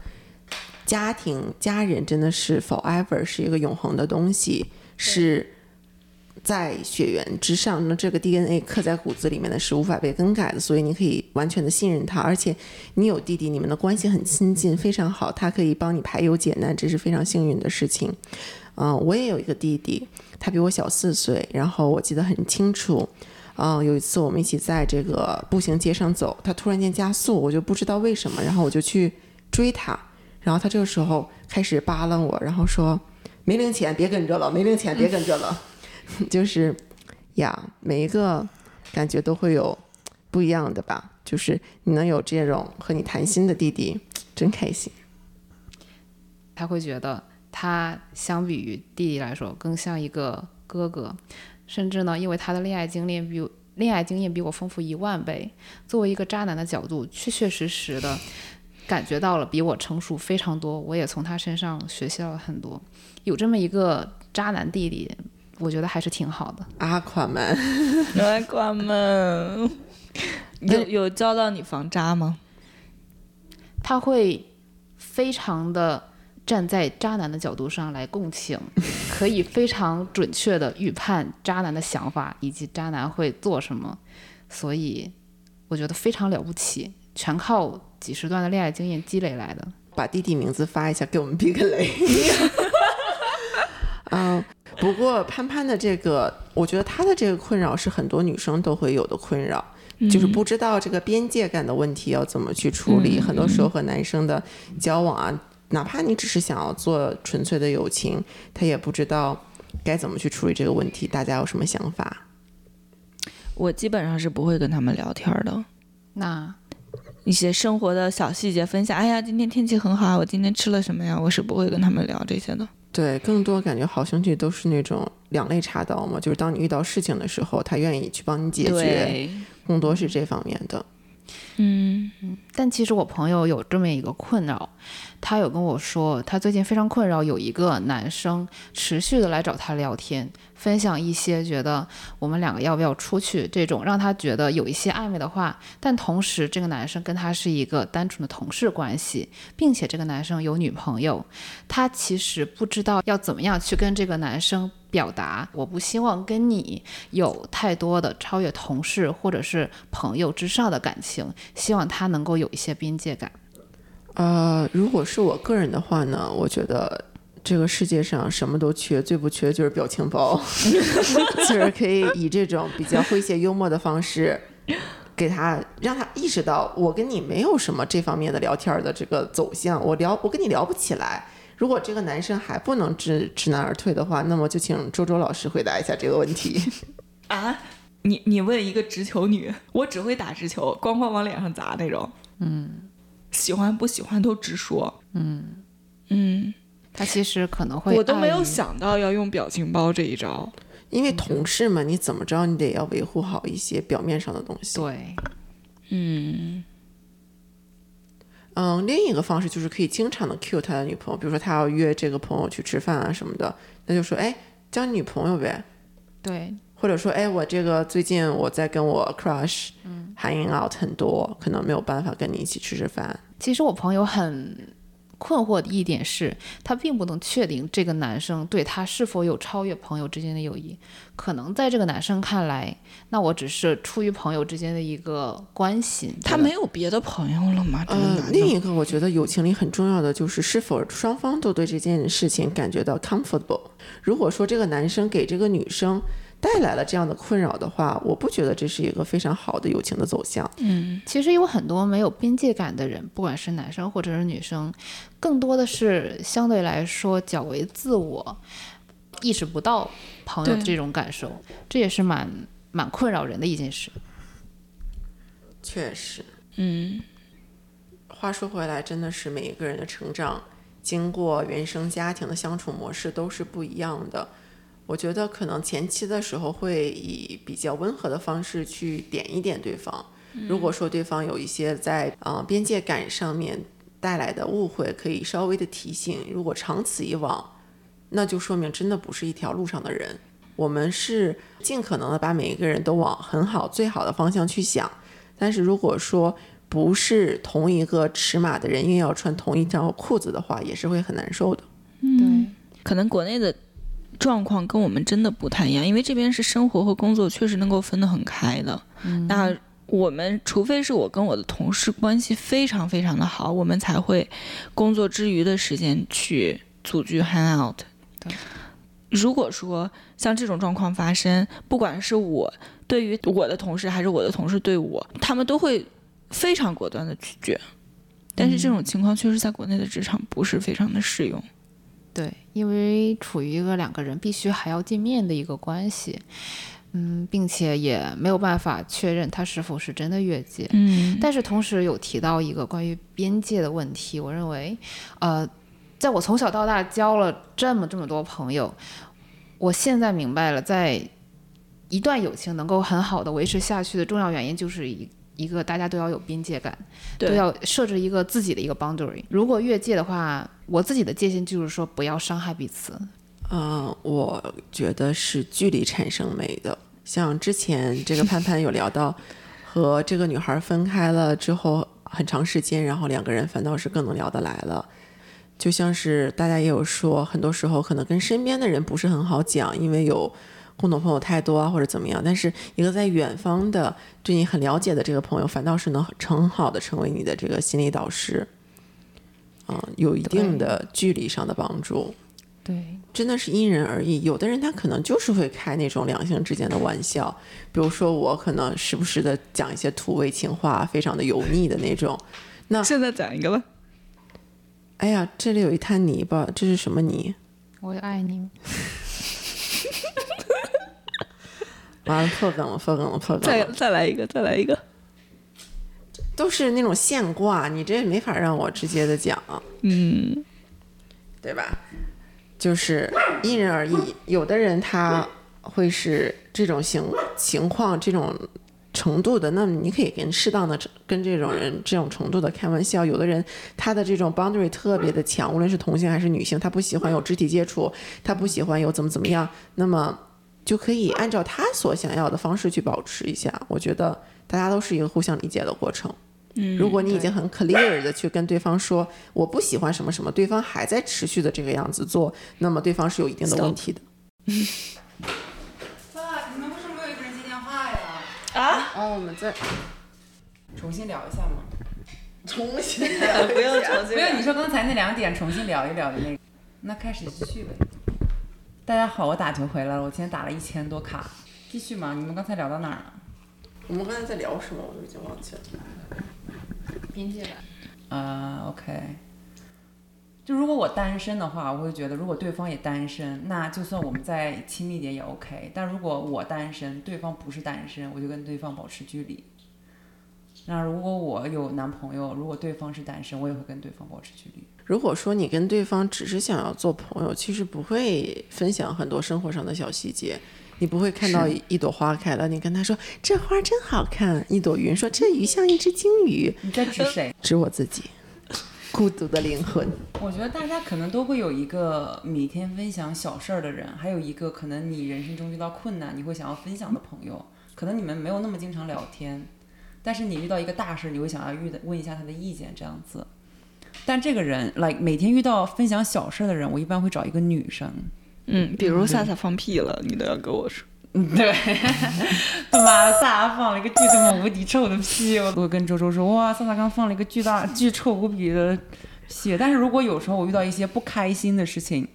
家庭家人真的是 forever 是一个永恒的东西，是在血缘之上，那这个 DNA 刻在骨子里面的是无法被更改的，所以你可以完全的信任他，而且你有弟弟，你们的关系很亲近，非常好，他可以帮你排忧解难，这是非常幸运的事情。嗯、我也有一个弟弟，他比我小四岁，然后我记得很清楚。嗯，有一次我们一起在这个步行街上走，他突然间加速，我就不知道为什么，然后我就去追他，然后他这个时候开始扒拉我，然后说没零钱别跟着了，没零钱别跟着了，就是呀，每一个感觉都会有不一样的吧，就是你能有这种和你谈心的弟弟，真开心。他会觉得他相比于弟弟来说更像一个哥哥，甚至呢，因为他的恋爱经历比恋爱经验比我丰富一万倍，作为一个渣男的角度，确确实实的感觉到了比我成熟非常多，我也从他身上学习到了很多。有这么一个渣男弟弟，我觉得还是挺好的。阿款们，来关门。有有教到你防渣吗？他会非常的站在渣男的角度上来共情，可以非常准确的预判渣男的想法以及渣男会做什么，所以我觉得非常了不起，全靠几十段的恋爱经验积累来的。把弟弟名字发一下，给我们避个雷。嗯，不过潘潘的这个，我觉得他的这个困扰是很多女生都会有的困扰，就是不知道这个边界感的问题要怎么去处理。很多时候和男生的交往啊，哪怕你只是想要做纯粹的友情，他也不知道该怎么去处理这个问题。大家有什么想法？我基本上是不会跟他们聊天的。那一些生活的小细节分享，哎呀，今天天气很好啊，我今天吃了什么呀？我是不会跟他们聊这些的。对，更多感觉好兄弟都是那种两肋插刀嘛，就是当你遇到事情的时候，他愿意去帮你解决，更多是这方面的。嗯。但其实我朋友有这么一个困扰，他有跟我说，他最近非常困扰，有一个男生持续的来找他聊天，分享一些觉得我们两个要不要出去这种让他觉得有一些暧昧的话，但同时这个男生跟他是一个单纯的同事关系，并且这个男生有女朋友，他其实不知道要怎么样去跟这个男生表达，我不希望跟你有太多的超越同事或者是朋友之上的感情，希望他能够有一些边界感。呃，如果是我个人的话呢，我觉得这个世界上什么都缺，最不缺就是表情包，就是可以以这种比较诙谐幽默的方式，给他让他意识到我跟你没有什么这方面的聊天的这个走向，我聊我跟你聊不起来。如果这个男生还不能知知难而退的话，那么就请周周老师回答一下这个问题。啊，你你问一个直球女，我只会打直球，咣咣往脸上砸那种。嗯，喜欢不喜欢都直说。嗯嗯，他其实可能会，我都没有。想到要用表情包这一招。因为同事嘛，你怎么着你得要维护好一些表面上的东西。对，嗯嗯，另一个方式就是可以经常的 cue 他的女朋友，比如说他要约这个朋友去吃饭啊什么的，那就说，哎，交女朋友呗，对，或者说，哎，我这个最近我在跟我 crush hanging out 很多，可能没有办法跟你一起吃吃饭。其实我朋友很困惑的一点是，他并不能确定这个男生对他是否有超越朋友之间的友谊。可能在这个男生看来，那我只是出于朋友之间的一个关系。他没有别的朋友了吗？这个呃男，的另一个我觉得友情里很重要的就是是否双方都对这件事情感觉到 comfortable。如果说这个男生给这个女生带来了这样的困扰的话，我不觉得这是一个非常好的友情的走向。嗯其实有很多没有边界感的人，不管是男生或者是女生，更多的是相对来说较为自我，意识不到朋友的这种感受，这也是蛮蛮困扰人的一件事。确实，嗯话说回来，真的是每一个人的成长，经过原生家庭的相处模式都是不一样的。我觉得可能前期的时候会以比较温和的方式去点一点对方。如果说对方有一些在呃边界感上面带来的误会，可以稍微的提醒。如果长此以往，那就说明真的不是一条路上的人。我们是尽可能的把每一个人都往很好、最好的方向去想。但是如果说不是同一个尺码的人，硬要穿同一条裤子的话，也是会很难受的。对，可能国内的状况跟我们真的不太一样，因为这边是生活和工作确实能够分得很开的。那我们除非是我跟我的同事关系非常非常的好，我们才会工作之余的时间去组局 hang out。对如果说像这种状况发生，不管是我对于我的同事，还是我的同事对我，他们都会非常果断的拒绝。但是这种情况确实在国内的职场不是非常的适用。对，因为处于一个两个人必须还要见面的一个关系，嗯，并且也没有办法确认他是否是真的越界。嗯但是同时有提到一个关于边界的问题，我认为，呃，在我从小到大交了这么这么多朋友，我现在明白了，在一段友情能够很好的维持下去的重要原因，就是一一个大家都要有边界感，都对要设置一个自己的一个 boundary。如果越界的话，我自己的界限就是说不要伤害彼此。嗯、我觉得是距离产生美的。像之前这个潘潘有聊到，和这个女孩分开了之后很长时间，然后两个人反倒是更能聊得来了。就像是大家也有说，很多时候可能跟身边的人不是很好讲，因为有共同朋友太多啊，或者怎么样。但是一个在远方的对你很了解的这个朋友，反倒是能很好的成为你的这个心理导师，嗯、有一定的距离上的帮助。对，真的是因人而异。有的人他可能就是会开那种两性之间的玩笑，比如说我可能时不时的讲一些土味情话，非常的油腻的那种。那现在讲一个吧。哎呀，这里有一滩泥巴，这是什么泥？我也爱你。完了，破梗了，破梗了，破梗再了，再来一个，再来一个。都是那种现挂，你这也没法让我直接的讲，嗯，对吧？就是因人而异，有的人他会是这种情情况，这种程度的，那么你可以跟适当的跟这种人这种程度的开玩笑。有的人他的这种 boundary 特别的强，无论是同性还是女性，他不喜欢有肢体接触，他不喜欢有怎么怎么样，那么就可以按照他所想要的方式去保持一下。我觉得大家都是一个互相理解的过程。嗯如果你已经很 clear 的去跟对方说我不喜欢什么什么，对方还在持续的这个样子做，那么对方是有一定的问题的。爸你们为什么没有一个人接电话呀？啊哦，我们再重新聊一下嘛。重新 不用重没有，你说刚才那两点重新聊一聊的那个，那开始继续呗。大家好，我打球回来了，我今天打了一千多卡，继续嘛。你们刚才聊到哪儿了？我们刚才在聊什么？我都已经忘记了。边界感。啊、o k 就如果我单身的话，我会觉得，如果对方也单身，那就算我们再亲密点也 OK。但如果我单身，对方不是单身，我就跟对方保持距离。那如果我有男朋友，如果对方是单身，我也会跟对方保持距离。如果说你跟对方只是想要做朋友，其实不会分享很多生活上的小细节。你不会看到一一朵花开了，你跟他说这花真好看；一朵云说这鱼像一只鲸鱼。你在指谁？指我自己，孤独的灵魂。我觉得大家可能都会有一个每天分享小事儿的人，还有一个可能你人生中遇到困难，你会想要分享的朋友。可能你们没有那么经常聊天，但是你遇到一个大事，你会想要遇的问一下他的意见这样子。但这个人，like 每天遇到分享小事儿的人，我一般会找一个女生。嗯，比如萨萨放屁了，你都要跟我说。嗯，对，他妈的，萨萨放了一个巨他妈无敌臭的屁！我我跟周周说，哇，萨萨刚放了一个巨大、巨臭无比的屁。但是如果有时候我遇到一些不开心的事情，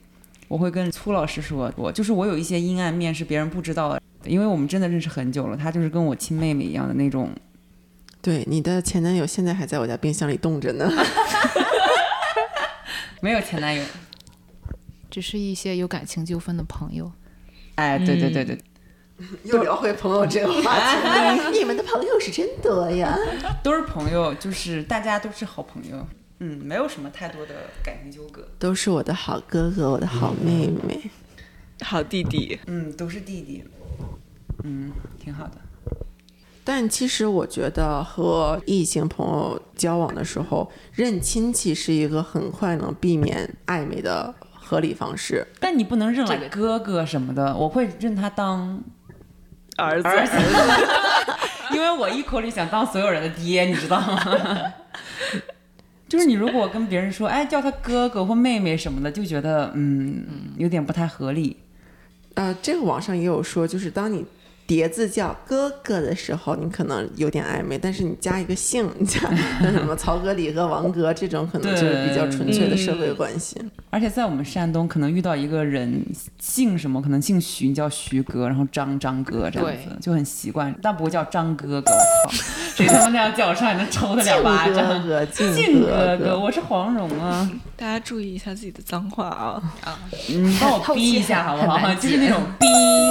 我会跟粗老师说，我就是我有一些阴暗面是别人不知道的，因为我们真的认识很久了，他就是跟我亲妹妹一样的那种。对，你的前男友现在还在我家冰箱里冻着呢。没有前男友。只是一些有感情纠纷的朋友。哎，对对对对，又聊回朋友这个话题，你们的朋友是真多呀。都是朋友，就是大家都是好朋友。嗯，没有什么太多的感情纠葛。都是我的好哥哥，我的好妹妹。好弟弟，嗯，都是弟弟。嗯，挺好的。但其实我觉得和异性朋友交往的时候，认亲戚是一个很快能避免暧昧的合理方式。但你不能认这个了哥哥什么的，我会认他当儿子，儿子，因为我一口里想当所有人的爹，你知道吗？就是你如果跟别人说，哎，叫他哥哥或妹妹什么的，就觉得嗯有点不太合理。呃，这个网上也有说，就是当你叠字叫哥哥的时候，你可能有点暧昧，但是你加一个姓，你 加像什么曹哥、李哥、王哥这种，可能就是比较纯粹的社会关系。而且在我们山东，可能遇到一个人姓什么，可能姓徐，你叫徐哥，然后张张哥这样子，就很习惯，但不会叫张哥哥。我操，谁他妈那样叫我，上来能抽他两巴 掌。哥，哥哥哥，我是黄蓉啊，大家注意一下自己的脏话啊啊！你帮我逼一下好不好？就是那种逼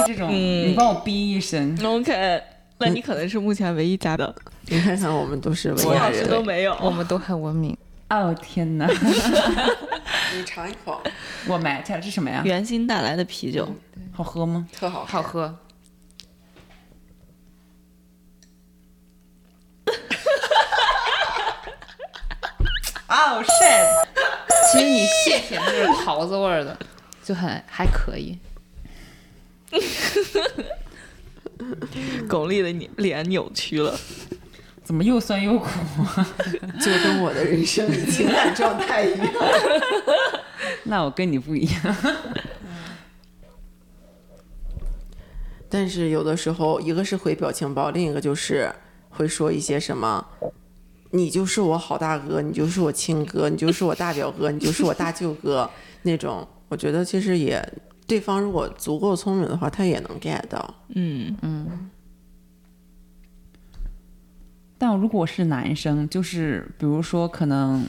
这种，嗯你帮我逼一声。OK，那你可能是目前唯一加的，你看看，我们都是文雅人。都没有。我们都很文明。哦天哪，你尝一口，我买这是什么呀？原心带来的啤酒，好喝吗？特好好喝，哦 shit！其实你蟹甜就是桃子味儿的，就很还可以。巩俐的脸脸扭曲了。怎么又酸又苦？就跟我的人生与情感状态一样。那我跟你不一样。但是有的时候，一个是回表情包，另一个就是会说一些什么，你就是我好大哥，你就是我亲哥，你就是我大表哥，你就是我大舅哥那种。我觉得其实也，对方如果足够聪明的话，他也能 get 到。嗯嗯，但如果是男生，就是比如说可能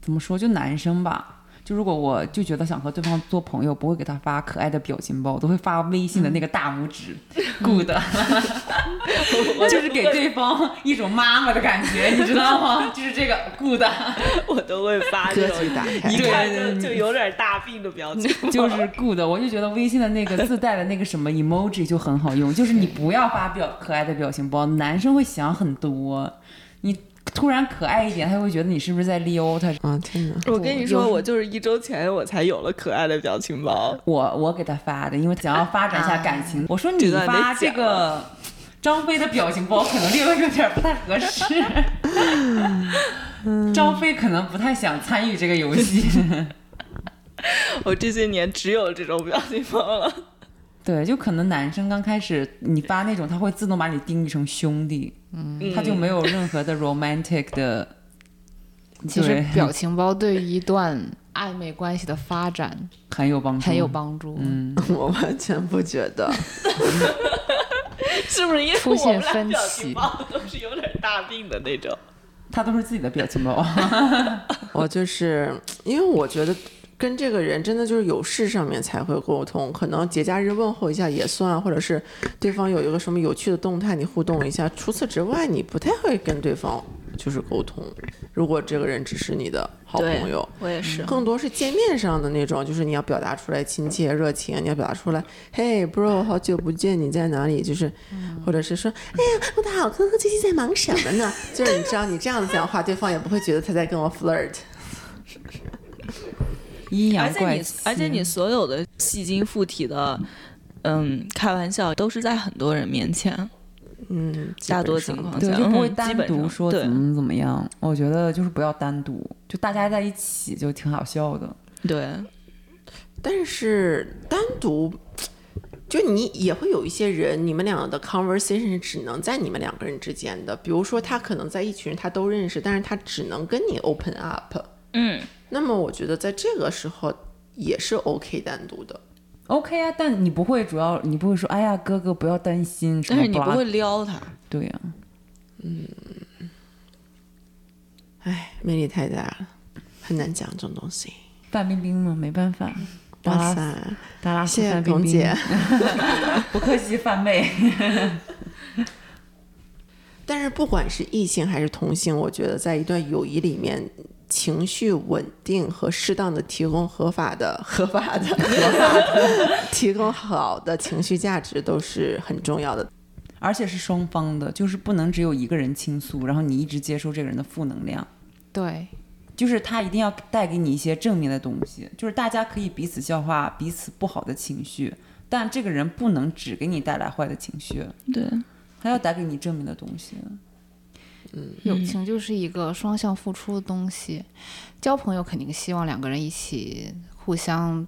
怎么说，就男生吧。就如果我就觉得想和对方做朋友，不会给他发可爱的表情包，我都会发微信的那个大拇指，good，就是给对方一种妈妈的感觉，你知道吗？就是这个 good，我都会发歌这种。曲打开一看对就就有点大病的表情。包，就是 good。我就觉得微信的那个自带的那个什么 emoji 就很好用，就是你不要发表可爱的表情包，男生会想很多，你突然可爱一点，他会觉得你是不是在撩他。啊天哪！我跟你说，我就是一周前我才有了可爱的表情包。我我给他发的，因为想要发展一下感情。我说你发这个张飞的表情包，可能略微有点不太合适。张飞可能不太想参与这个游戏。我这些年只有这种表情包了。对，就可能男生刚开始你发那种，他会自动把你定义成兄弟，嗯，他就没有任何的 romantic 的。其实表情包对于一段暧昧关系的发展 很有帮助，很有帮助。嗯，我完全不觉得。是不是因为出现我们俩分表歧情包都是有点大病的那种？他都是自己的表情包。我就是因为我觉得跟这个人真的就是有事上面才会沟通，可能节假日问候一下也算，或者是对方有一个什么有趣的动态，你互动一下。除此之外，你不太会跟对方就是沟通。如果这个人只是你的好朋友，我也是。更多是见面上的那种，就是你要表达出来亲切热情，你要表达出来，嘿，bro，好久不见，你在哪里？就是，或者是说，哎呀，我的好哥哥最近在忙什么呢？就是你知道，你这样子讲话，对方也不会觉得他在跟我 flirt。阴阳而且你怪气，，而且你所有的戏精附体的，嗯，开玩笑都是在很多人面前，嗯，大多情况下对，就不会单独说怎么怎么样。我觉得就是不要单独，就大家在一起就挺好笑的。对，但是单独，就你也会有一些人，你们俩的 conversation 是只能在你们两个人之间的。比如说，他可能在一群人他都认识，但是他只能跟你 open up。嗯，那么我觉得在这个时候也是 OK 单独的。OK 啊，但你不会主要你不会说，哎呀哥哥不要担心，但是你不会撩他，对呀、嗯，哎，魅力太大了，很难讲这种东西。范冰冰嘛，没办法。哇塞，达拉斯谢谢范冰冰龚姐。不客气，范妹。但是不管是异性还是同性，我觉得在一段友谊里面，情绪稳定和适当的提供合法的、合法的、合法的提供好的情绪价值都是很重要的。而且是双方的，就是不能只有一个人倾诉，然后你一直接收这个人的负能量，对，就是他一定要带给你一些正面的东西，就是大家可以彼此消化彼此不好的情绪，但这个人不能只给你带来坏的情绪，对，他要带给你正面的东西。友情就是一个双向付出的东西。交朋友肯定希望两个人一起互相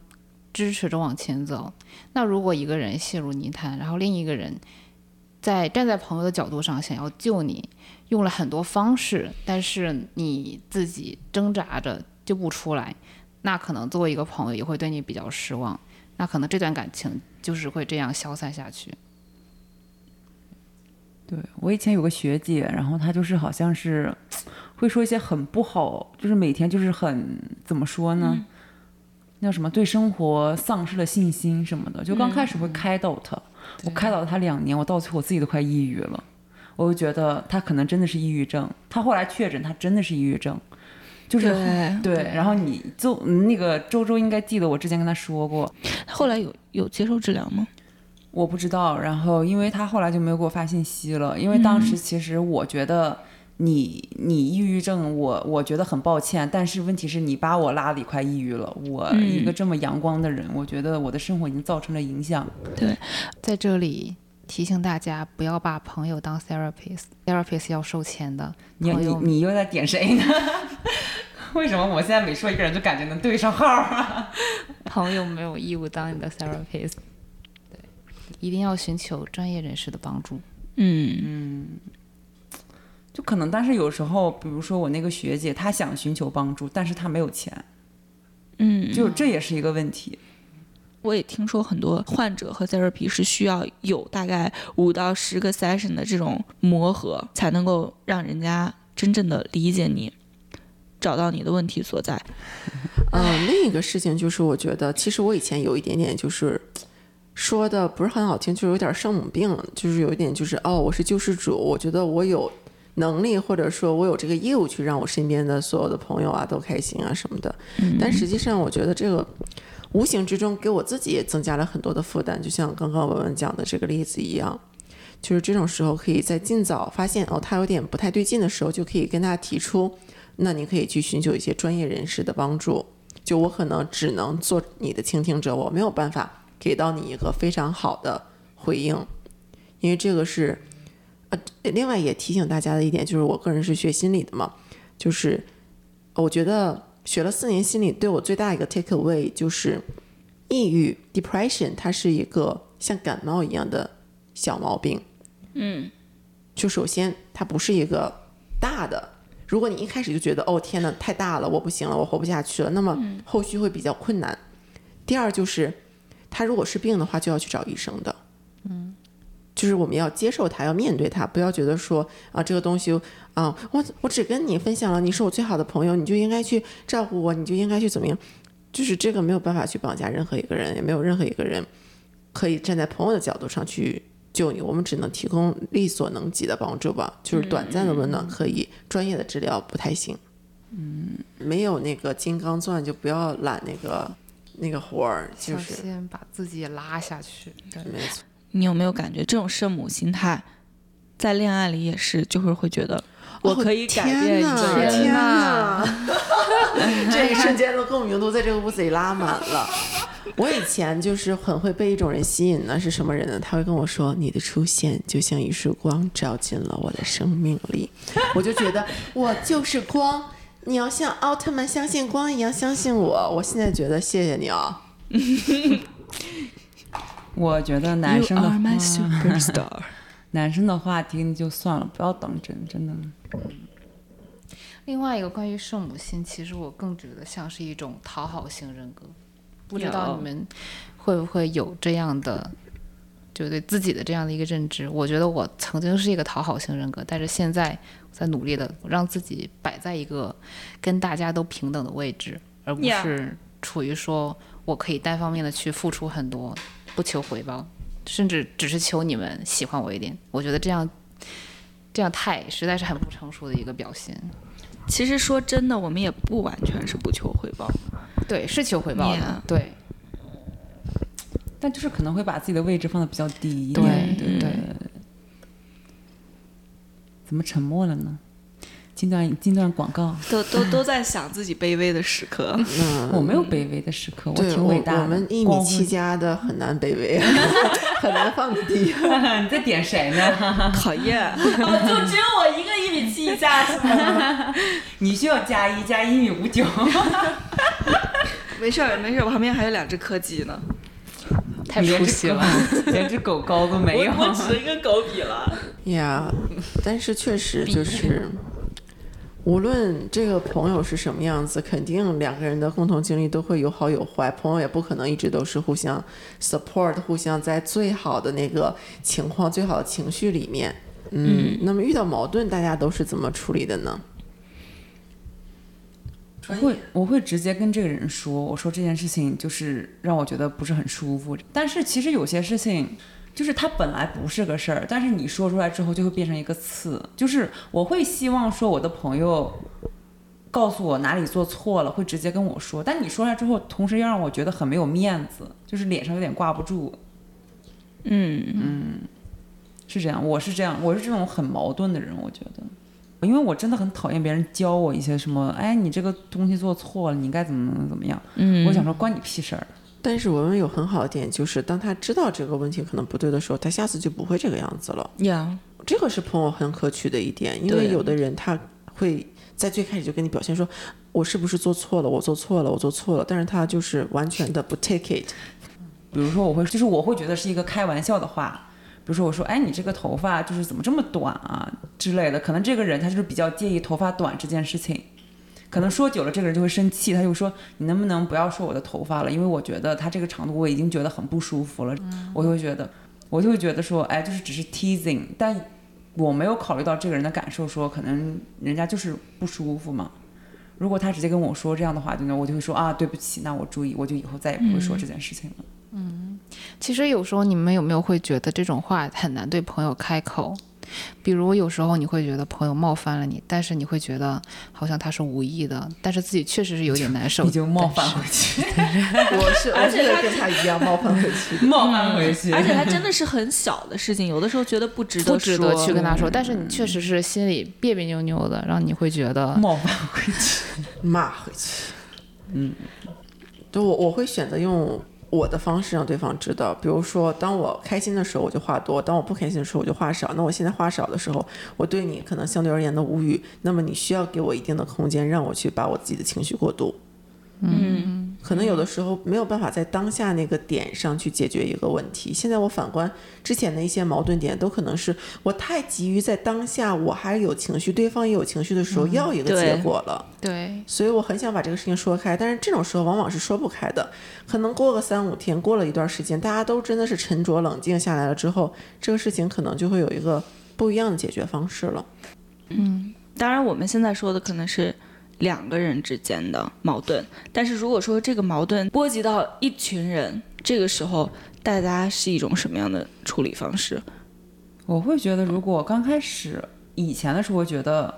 支持着往前走。那如果一个人陷入泥潭，然后另一个人在站在朋友的角度上想要救你，用了很多方式，但是你自己挣扎着救不出来，那可能作为一个朋友也会对你比较失望。那可能这段感情就是会这样消散下去。对我以前有个学姐，然后她就是好像是会说一些很不好，就是每天就是很怎么说呢？叫什么对生活丧失了信心什么的，就刚开始会开导她，我开导她两年，我到最后我自己都快抑郁了，我就觉得她可能真的是抑郁症。她后来确诊，她真的是抑郁症，就是对对。然后你就那个周周应该记得我之前跟她说过，后来有有接受治疗吗？我不知道，然后因为他后来就没有给我发信息了，因为当时其实我觉得你你抑郁症，我我觉得很抱歉，但是问题是你把我拉的一块抑郁了，我一个这么阳光的人，我觉得我的生活已经造成了影响。对在这里提醒大家，不要把朋友当 therapist，therapist 要收钱的。你你你又在点谁呢？为什么我现在每说一个人就感觉能对上号啊？朋友没有义务当你的 therapist，对，一定要寻求专业人士的帮助。嗯嗯，就可能，但是有时候，比如说我那个学姐，她想寻求帮助，但是她没有钱，嗯，就这也是一个问题。我也听说很多患者和 therapy 是需要有大概五到十个 session 的这种磨合，才能够让人家真正的理解你，找到你的问题所在。嗯，另一个事情就是，我觉得其实我以前有一点点就是说的不是很好听，就是有点圣母病，就是有一点就是哦，我是救世主，我觉得我有能力或者说我有这个义务去让我身边的所有的朋友啊都开心啊什么的。但实际上，我觉得这个无形之中给我自己也增加了很多的负担，就像刚刚文文讲的这个例子一样。就是这种时候，可以在尽早发现哦，他有点不太对劲的时候，就可以跟他提出，那你可以去寻求一些专业人士的帮助。就我可能只能做你的倾听者，我没有办法给到你一个非常好的回应，因为这个是，呃，另外也提醒大家的一点就是，我个人是学心理的嘛，就是我觉得学了四年心理，对我最大一个 take away 就是，抑郁 depression 它是一个像感冒一样的小毛病，嗯，就首先它不是一个大的。如果你一开始就觉得哦天呐太大了，我不行了，我活不下去了，那么后续会比较困难。第二就是，他如果是病的话，就要去找医生的。嗯，就是我们要接受它，要面对它，不要觉得说啊这个东西啊，我我只跟你分享了，你是我最好的朋友，你就应该去照顾我，你就应该去怎么样？就是这个没有办法去绑架任何一个人，也没有任何一个人可以站在朋友的角度上去救你，我们只能提供力所能及的帮助吧，就是短暂的温暖可以，专业的治疗不太行。嗯，没有那个金刚钻就不要揽那个那个活儿，就是先把自己拉下去。对，没错。你有没有感觉这种圣母心态，在恋爱里也是，就是会觉得我可以改变一个哦天人。天哪！这一瞬间的共鸣都在这个屋子里拉满了。我以前就是很会被一种人吸引呢，是什么人呢？他会跟我说：“你的出现就像一束光，照进了我的生命里。”我就觉得我就是光，你要像奥特曼相信光一样相信我。我现在觉得谢谢你啊。我觉得男生的话。男生的话听就算了，不要当真，真的。另外一个关于圣母心，其实我更觉得像是一种讨好型人格。不知道你们会不会有这样的，就对自己的这样的一个认知？我觉得我曾经是一个讨好型人格，但是现在在努力的让自己摆在一个跟大家都平等的位置，而不是处于说我可以单方面的去付出很多，不求回报，甚至只是求你们喜欢我一点。我觉得这样这样太实在是很不成熟的一个表现。其实说真的，我们也不完全是不求回报。对，是求回报的 Yeah 对但就是可能会把自己的位置放的比较低一对点。对对，怎么沉默了呢？近段进段广告，都都都在想自己卑微的时刻。嗯，我没有卑微的时刻，我挺伟大的。我们一米七加的很难卑微，很难放低。你在点谁呢？讨厌，就只有我一个一米七加是吗？你需要加一加一米五九。没事儿没事儿，我旁边还有两只柯基呢。太出息了。连只狗高都没有。我我只能跟狗比了。呀但是确实 就是，无论这个朋友是什么样子，肯定两个人的共同经历都会有好有坏。朋友也不可能一直都是互相 support，互相在最好的那个情况、最好的情绪里面。嗯，那么遇到矛盾，大家都是怎么处理的呢？我会我会直接跟这个人说，我说这件事情就是让我觉得不是很舒服。但是其实有些事情，就是它本来不是个事儿，但是你说出来之后就会变成一个刺。就是我会希望说我的朋友告诉我哪里做错了，会直接跟我说。但你说出来之后，同时又让我觉得很没有面子，就是脸上有点挂不住。嗯嗯，是这样，我是这样，我是这种很矛盾的人，我觉得，因为我真的很讨厌别人教我一些什么，哎，你这个东西做错了，你应该怎么怎么怎么样。嗯我想说关你屁事儿。但是文文有很好的点，就是当他知道这个问题可能不对的时候，他下次就不会这个样子了。呀，这个是朋友很可取的一点，因为有的人他会在最开始就跟你表现说，我是不是做错了，我做错了，我做错了，但是他就是完全的不 take it。比如说我会，就是我会觉得是一个开玩笑的话，比如说我说，哎，你这个头发就是怎么这么短啊之类的，可能这个人他就是比较介意头发短这件事情。可能说久了，这个人就会生气，他就说：“你能不能不要说我的头发了？因为我觉得他这个长度我已经觉得很不舒服了。我就会觉得，我就会觉得说，哎，就是只是 teasing，但我没有考虑到这个人的感受，说可能人家就是不舒服嘛。如果他直接跟我说这样的话，就那，我就会说啊，对不起，那我注意，我就以后再也不会说这件事情了。嗯其实有时候你们有没有会觉得这种话很难对朋友开口？比如有时候你会觉得朋友冒犯了你，但是你会觉得好像他是无意的，但是自己确实是有点难受。你就冒犯回去，我是我是跟他一样冒犯回去。冒犯回去，而且他真的是很小的事情，有的时候觉得不值得不值得去跟他说，但是你确实是心里别别扭扭的，让你会觉得冒犯回去。骂回去。嗯，就我我会选择用我的方式让对方知道，比如说，当我开心的时候我就话多，当我不开心的时候我就话少。那我现在话少的时候，我对你可能相对而言的无语，那么你需要给我一定的空间，让我去把我自己的情绪过渡。嗯，可能有的时候没有办法在当下那个点上去解决一个问题。现在我反观之前的一些矛盾点，都可能是我太急于在当下我还有情绪，对方也有情绪的时候要一个结果了。对所以我很想把这个事情说开，但是这种时候往往是说不开的。可能过个三五天，过了一段时间，大家都真的是沉着冷静下来了之后，这个事情可能就会有一个不一样的解决方式了。嗯当然我们现在说的可能是两个人之间的矛盾，但是如果说这个矛盾波及到一群人，这个时候大家是一种什么样的处理方式？我会觉得，如果刚开始以前的时候，觉得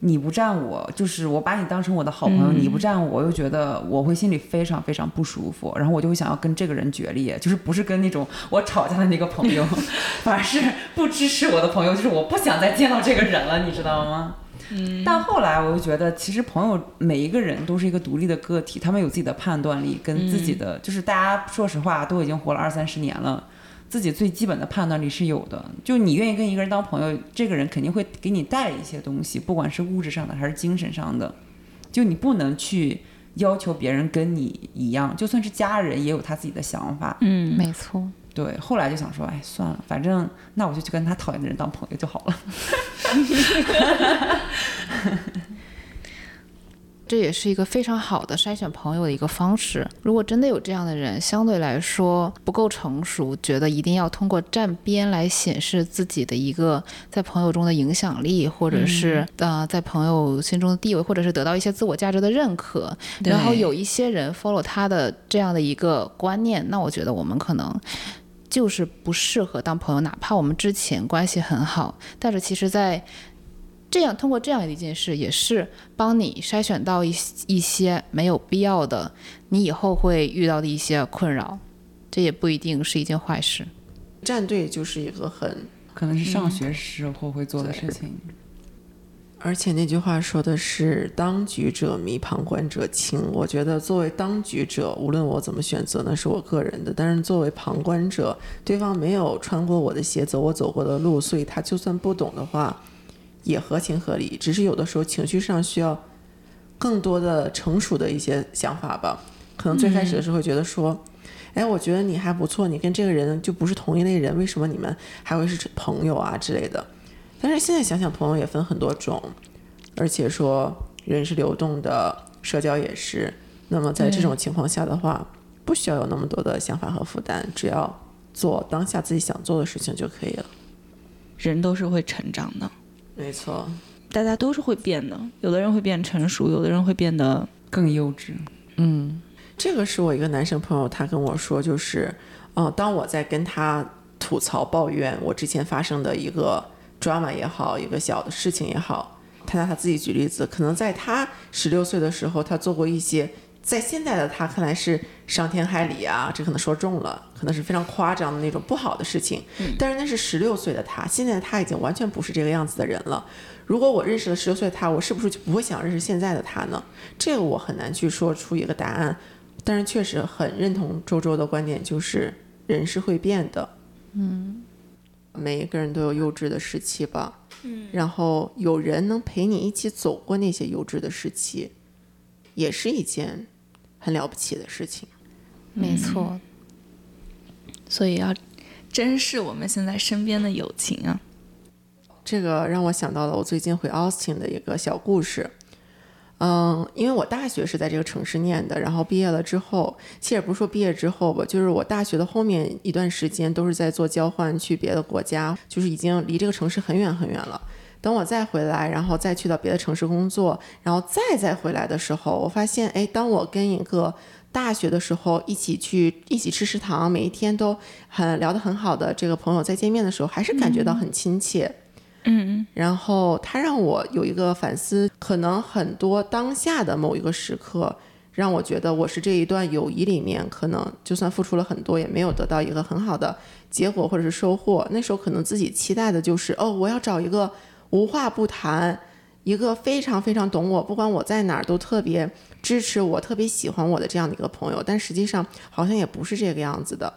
你不站我，就是我把你当成我的好朋友，嗯你不站我，我又觉得我会心里非常非常不舒服，然后我就会想要跟这个人决裂，就是不是跟那种我吵架的那个朋友，反而是不支持我的朋友，就是我不想再见到这个人了，你知道吗？嗯，但后来我就觉得，其实朋友每一个人都是一个独立的个体，他们有自己的判断力，跟自己的、就是大家说实话都已经活了二三十年了，自己最基本的判断力是有的。就你愿意跟一个人当朋友，这个人肯定会给你带一些东西，不管是物质上的还是精神上的。就你不能去要求别人跟你一样，就算是家人也有他自己的想法。嗯，没错。对，后来就想说，哎，算了，反正那我就去跟他讨厌的人当朋友就好了。这也是一个非常好的筛选朋友的一个方式。如果真的有这样的人，相对来说不够成熟，觉得一定要通过站边来显示自己的一个在朋友中的影响力，或者是、呃在朋友心中的地位，或者是得到一些自我价值的认可。然后有一些人 follow 他的这样的一个观念，那我觉得我们可能。就是不适合当朋友，哪怕我们之前关系很好，但是其实，在这样通过这样一件事，也是帮你筛选到一一些没有必要的，你以后会遇到的一些困扰，这也不一定是一件坏事。站队就是一个很，可能是上学时候会做的事情。而且那句话说的是“当局者迷，旁观者清”。我觉得作为当局者，无论我怎么选择，那是我个人的；但是作为旁观者，对方没有穿过我的鞋，走我走过的路，所以他就算不懂的话，也合情合理。只是有的时候情绪上需要更多的成熟的一些想法吧。可能最开始的时候会觉得说，哎，我觉得你还不错，你跟这个人就不是同一类人，为什么你们还会是朋友啊之类的？但是现在想想，朋友也分很多种，而且说人是流动的，社交也是。那么在这种情况下的话，不需要有那么多的想法和负担，只要做当下自己想做的事情就可以了。人都是会成长的，没错，大家都是会变的，有的人会变成熟，有的人会变得更幼稚，嗯，这个是我一个男生朋友，他跟我说，就是，嗯、当我在跟他吐槽抱怨我之前发生的一个 drama 也好，一个小的事情也好，他拿他自己举例子，可能在他十六岁的时候，他做过一些在现在的他看来是伤天害理啊，这可能说重了，可能是非常夸张的那种不好的事情。但是那是十六岁的他，现在他已经完全不是这个样子的人了。如果我认识了十六岁的他，我是不是就不会想认识现在的他呢？这个我很难去说出一个答案。但是确实很认同周周的观点，就是人是会变的。嗯，每一个人都有幼稚的时期吧。嗯，然后有人能陪你一起走过那些幼稚的时期，也是一件很了不起的事情。没错。所以要珍视我们现在身边的友情啊。这个让我想到了我最近回 Austin 的一个小故事。嗯，因为我大学是在这个城市念的，然后毕业了之后，其实也不是说毕业之后吧，就是我大学的后面一段时间都是在做交换，去别的国家，就是已经离这个城市很远很远了。等我再回来，然后再去到别的城市工作，然后再再回来的时候，我发现，哎，当我跟一个大学的时候一起去一起吃食堂，每一天都很聊得很好的这个朋友，再见面的时候还是感觉到很亲切。嗯嗯然后他让我有一个反思，可能很多当下的某一个时刻，让我觉得我是这一段友谊里面，可能就算付出了很多，也没有得到一个很好的结果或者是收获。那时候可能自己期待的就是，哦，我要找一个无话不谈，一个非常非常懂我，不管我在哪儿都特别支持我、特别喜欢我的这样的一个朋友。但实际上好像也不是这个样子的。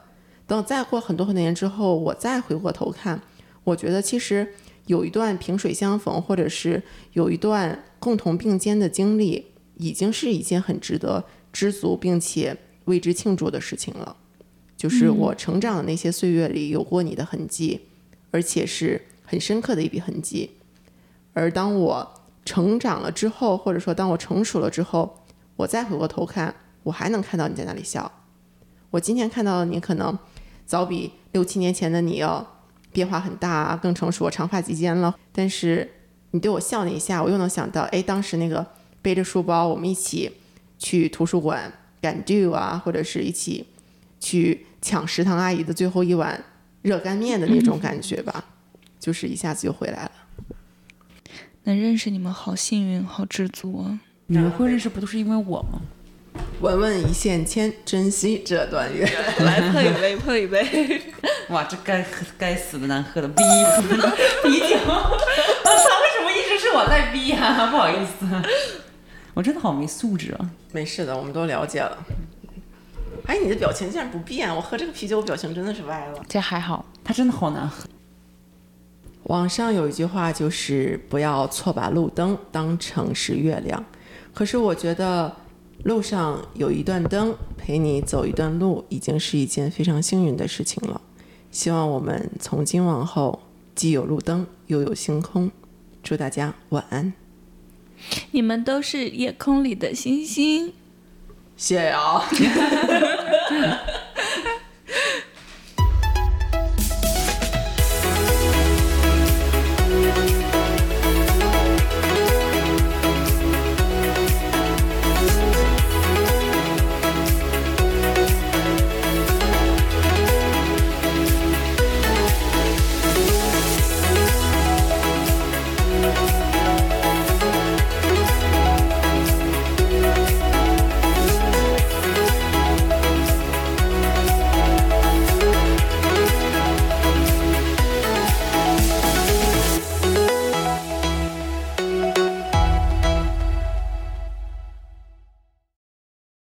等再过很多很多年之后，我再回过头看，我觉得其实。有一段萍水相逢，或者是有一段共同并肩的经历，已经是一件很值得知足并且为之庆祝的事情了。就是我成长的那些岁月里有过你的痕迹，而且是很深刻的一笔痕迹。而当我成长了之后，或者说当我成熟了之后，我再回过头看，我还能看到你在那里笑。我今天看到的你，可能早比六七年前的你要。变化很大，更成熟，长发及肩了。但是你对我笑了一下，我又能想到，哎，当时那个背着书包，我们一起去图书馆赶 do 啊，或者是一起去抢食堂阿姨的最后一碗热干面的那种感觉吧，就是一下子就回来了。能认识你们好幸运，好知足啊！你们会认识不都是因为我吗？文文一线牵，珍惜这段缘。来碰一杯，碰一杯。哇，这该该死的难喝的逼 啤酒！我操，为什么一直是我在逼呀？不好意思，我真的好没素质啊！没事的，我们都了解了。哎，你的表情竟然不变！我喝这个啤酒，我表情真的是歪了。这还好，它真的好难喝。网上有一句话就是不要错把路灯当成是月亮，可是我觉得。路上有一段灯陪你走一段路，已经是一件非常幸运的事情了。希望我们从今往后既有路灯，又有星空。祝大家晚安。你们都是夜空里的星星。谢谢啊。